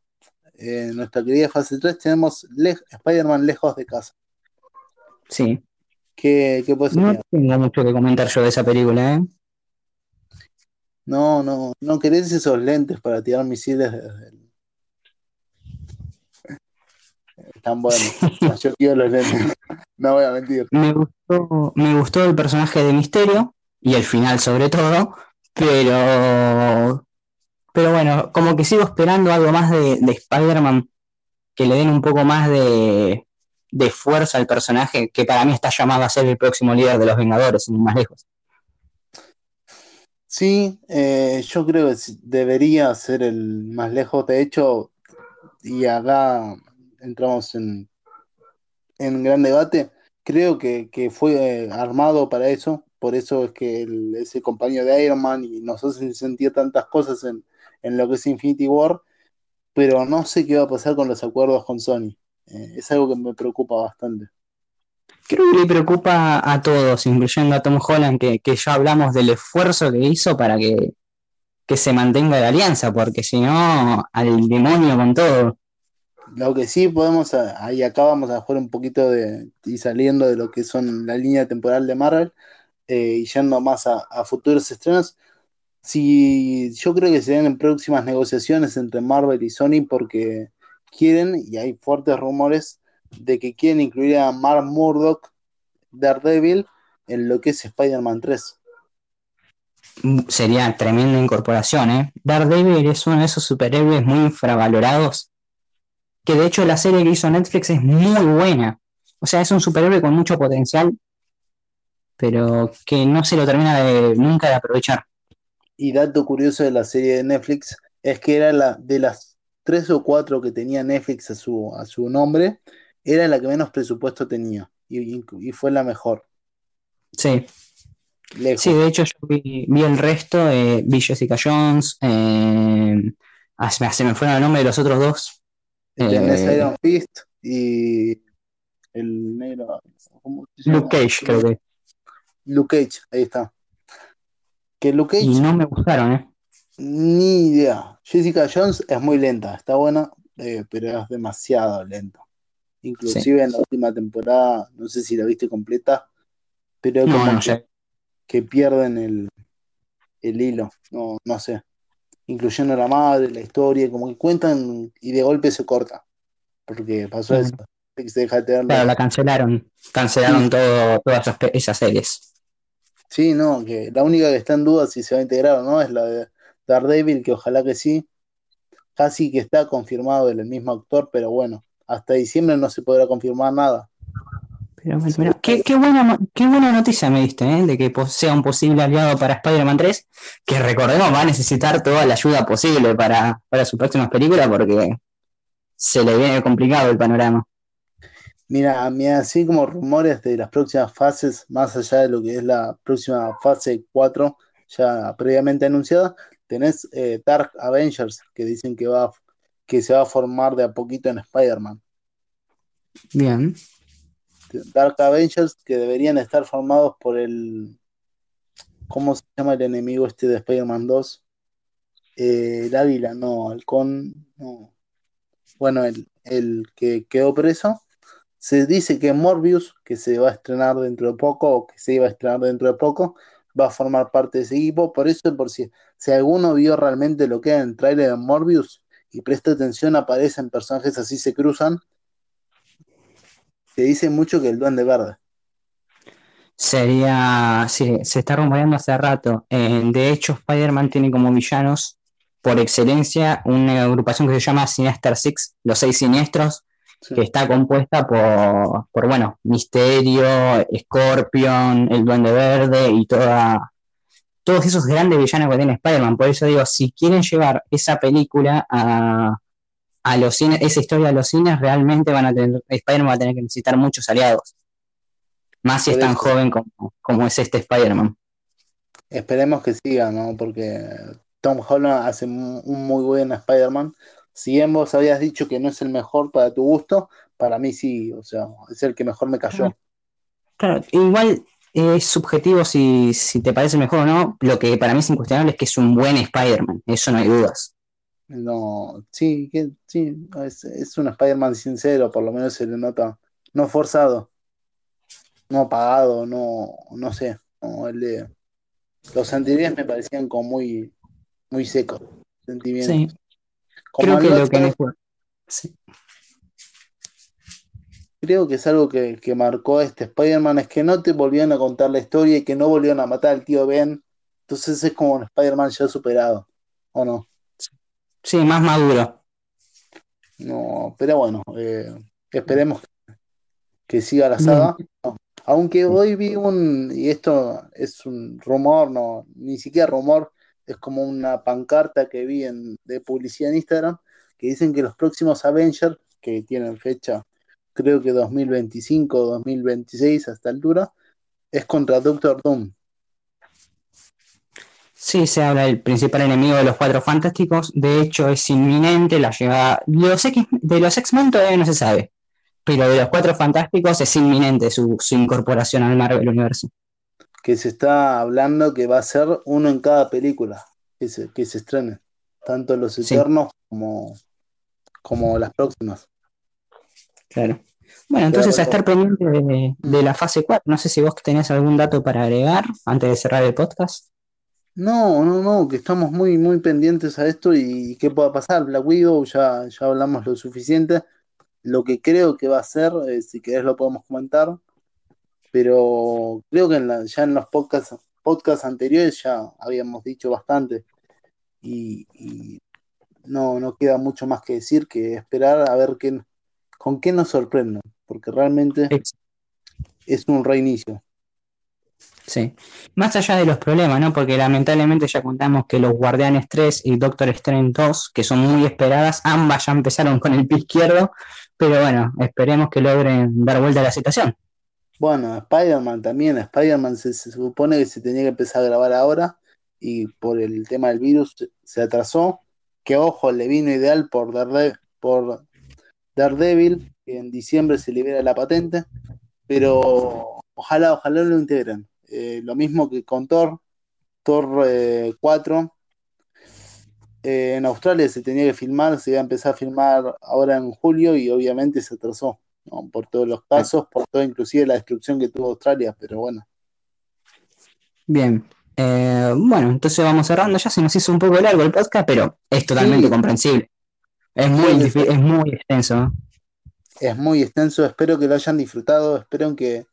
eh, nuestra querida fase 3, tenemos le- Spider-Man lejos de casa.
sí.
¿Qué, qué puedes
No tengo mucho que comentar yo de esa película, ¿eh?
No, no, no querés esos lentes para tirar misiles desde el... Están buenos. Yo quiero los lentes. No voy a mentir.
Me gustó, me gustó el personaje de Misterio y el final sobre todo, pero pero bueno, como que sigo esperando algo más de, de Spider-Man que le den un poco más de, de fuerza al personaje que para mí está llamado a ser el próximo líder de los Vengadores, sin más lejos.
Sí, eh, yo creo que debería ser el más lejos. De hecho, y acá entramos en, en gran debate, creo que, que fue eh, armado para eso. Por eso es que el- ese compañero de Iron Man y nos hace sentir tantas cosas en, en lo que es Infinity War, pero no sé qué va a pasar con los acuerdos con Sony. Eh, es algo que me preocupa bastante.
Creo que le preocupa a todos, incluyendo a Tom Holland, que, que ya hablamos del esfuerzo que hizo para que, que se mantenga la alianza, porque si no, al demonio con todo.
Lo que sí podemos, ahí acá vamos a jugar un poquito de, y saliendo de lo que son la línea temporal de Marvel, eh, y yendo más a, a futuros estrenos. Si yo creo que serán en próximas negociaciones entre Marvel y Sony porque quieren, y hay fuertes rumores, de que quieren incluir a Mark Murdock, Daredevil, en lo que es Spider-Man 3.
Sería tremenda incorporación, ¿eh? Daredevil es uno de esos superhéroes muy infravalorados, que de hecho la serie que hizo Netflix es muy buena. O sea, es un superhéroe con mucho potencial, pero que no se lo termina de, nunca de aprovechar.
Y dato curioso de la serie de Netflix es que era la de las tres o cuatro que tenía Netflix a su, a su nombre, era la que menos presupuesto tenía y, y- y fue la mejor,
Sí,
lejos.
sí, de hecho yo vi, vi el resto, eh, vi Jessica Jones, eh, ah, se me, se me fueron el nombre de los otros dos.
Tenés
eh,
Iron Fist y el negro.
Luke Cage, creo que.
Luke Cage, ahí está. Que Luke
Y no me gustaron, ¿eh?
ni idea. Jessica Jones es muy lenta, está buena, eh, pero es demasiado lenta.
Sí.
Inclusive en la última temporada, no sé si la viste completa, pero
No,
como
no
que,
sé.
que pierden el, el hilo, no, no sé. Incluyendo a la madre, la historia, como que cuentan y de golpe se corta, porque pasó eso. Que se deja de
Claro,
la-
la cancelaron.
Sí,
Cancelaron todo, todas esas series.
Sí, no, que la única que está en duda si se va a integrar o no es la de Daredevil, que ojalá que sí. Casi que está confirmado el mismo actor, pero bueno, hasta diciembre no se podrá confirmar nada.
Pero bueno, mira, qué, qué buena, qué buena noticia me diste, ¿eh? De que sea un posible aliado para Spider-Man 3, que recordemos va a necesitar toda la ayuda posible para, para sus próximas películas porque se le viene complicado el panorama.
Mira, mira, así como rumores de las próximas fases, más allá de lo que es la próxima fase 4, ya previamente anunciada, tenés eh, Dark Avengers, que dicen que va, que se va a formar de a poquito en Spider-Man.
Bien.
Dark Avengers que deberían estar formados por el, ¿cómo se llama el enemigo este de Spider-Man 2? Eh, el Águila, no, Halcón, no. Bueno, el, el que quedó preso. Se dice que Morbius, que se va a estrenar dentro de poco, o que se iba a estrenar dentro de poco, va a formar parte de ese equipo. Por eso, por si, si alguno vio realmente lo que era el tráiler de Morbius y presta atención, aparecen personajes así, se cruzan. Se dice mucho que el Duende Verde.
Sería, se está rumoreando hace rato. Eh, de hecho, Spider-Man tiene como villanos por excelencia una agrupación que se llama Sinister Six, los seis siniestros,
Sí.
que está compuesta por, por bueno, Misterio, Scorpion, el Duende Verde y toda, todos esos grandes villanos que tiene Spider-Man. Por eso digo, si quieren llevar esa película a, a los cines, esa historia a los cines, realmente van a tener, Spider-Man va a tener que necesitar muchos aliados. Más si es tan joven como, como es este Spider-Man.
Esperemos que siga, ¿no? Porque Tom Holland hace un muy buen Spider-Man. Si bien vos habías dicho que no es el mejor para tu gusto, para mí sí, o sea, es el que mejor me cayó.
Claro, igual eh, es subjetivo si, si te parece mejor o no. Lo que para mí es incuestionable es que es un buen Spider-Man, eso no hay dudas.
No, sí, que, sí, es, es un Spider-Man sincero, por lo menos se le nota, no forzado, no apagado, no, no sé, no, Los anteriores me parecían como muy, muy secos. Sentimientos.
Sí.
Como
Creo que lo que mejor. Sí.
creo que es algo que, que marcó este Spider-Man, es que no te volvían a contar la historia y que no volvieron a matar al tío Ben. Entonces es como un Spider-Man ya superado, ¿o no?
Sí, más maduro.
No, pero bueno, eh, esperemos que siga la saga. No, Aunque hoy vi un, y esto es un rumor, no, ni siquiera rumor, es como una pancarta que vi en, de publicidad en Instagram, que dicen que los próximos Avengers, que tienen fecha, creo que 2025 o 2026 a esta altura, es contra Doctor Doom.
Sí, se habla del principal enemigo de los Cuatro Fantásticos. De hecho, es inminente la llegada. De los X-Men todavía no se sabe. Pero de los Cuatro Fantásticos es inminente su, su incorporación al Marvel Universo.
Que se está hablando que va a ser uno en cada película que se, que se estrene, tanto los
Sí.
Eternos como, como las próximas.
Claro. Bueno, entonces a estar pendiente de, de la fase 4. No sé si vos tenés algún dato para agregar antes de cerrar el podcast.
No, no, no, que estamos muy, muy pendientes a esto y qué pueda pasar. Black Widow ya, ya hablamos lo suficiente. Lo que creo que va a ser, eh, si querés lo podemos comentar, pero creo que en la- ya en los podcasts, podcasts anteriores ya habíamos dicho bastante y, y no, no queda mucho más que decir que esperar a ver qué, con qué nos sorprenden, porque realmente es un reinicio.
Sí. Más allá de los problemas, ¿no? Porque lamentablemente ya contamos que los Guardianes 3 y Doctor Strange 2, que son muy esperadas, ambas ya empezaron con el pie izquierdo, pero bueno, esperemos que logren dar vuelta a la situación.
Bueno, Spider-Man también, Spider-Man se, supone que se tenía que empezar a grabar ahora y por el tema del virus se- se atrasó, que ojo, le vino ideal por, Darede- por Daredevil, que en diciembre se libera la patente, pero ojalá, ojalá lo integren. Eh, lo mismo que con Thor, Thor eh, 4, eh, en Australia se tenía que filmar, se iba a empezar a filmar ahora en julio y obviamente se atrasó. ¿No? Por todos los casos, por todo, inclusive la destrucción que tuvo Australia, pero bueno.
Bien. Eh, bueno, entonces vamos cerrando. Ya se nos hizo un poco largo el podcast, pero es totalmente
Sí.
comprensible. Es muy,
Sí,
es muy extenso.
Es muy extenso, espero que lo hayan disfrutado, espero que,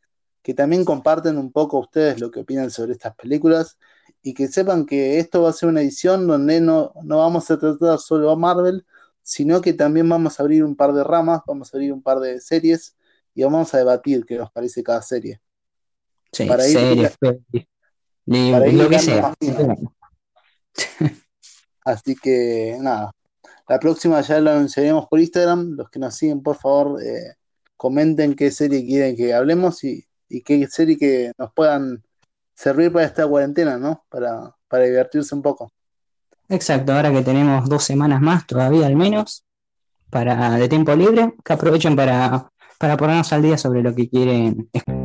que también comparten un poco ustedes lo que opinan sobre estas películas y que sepan que esto va a ser una edición donde no, no vamos a tratar solo a Marvel, sino que también vamos a abrir un par de ramas, vamos a abrir un par de series y vamos a debatir qué nos parece cada serie.
Sí,
Para ir-
series,
para ir
lo que sea.
Así que nada, la próxima ya lo anunciaremos por Instagram. Los que nos siguen, por favor, eh, comenten qué serie quieren que hablemos y, y qué serie que nos puedan servir para esta cuarentena, ¿no? Para, para divertirse un poco.
Exacto, ahora que tenemos dos semanas más todavía al menos para de tiempo libre, que aprovechen para, para ponernos al día sobre lo que quieren escuchar.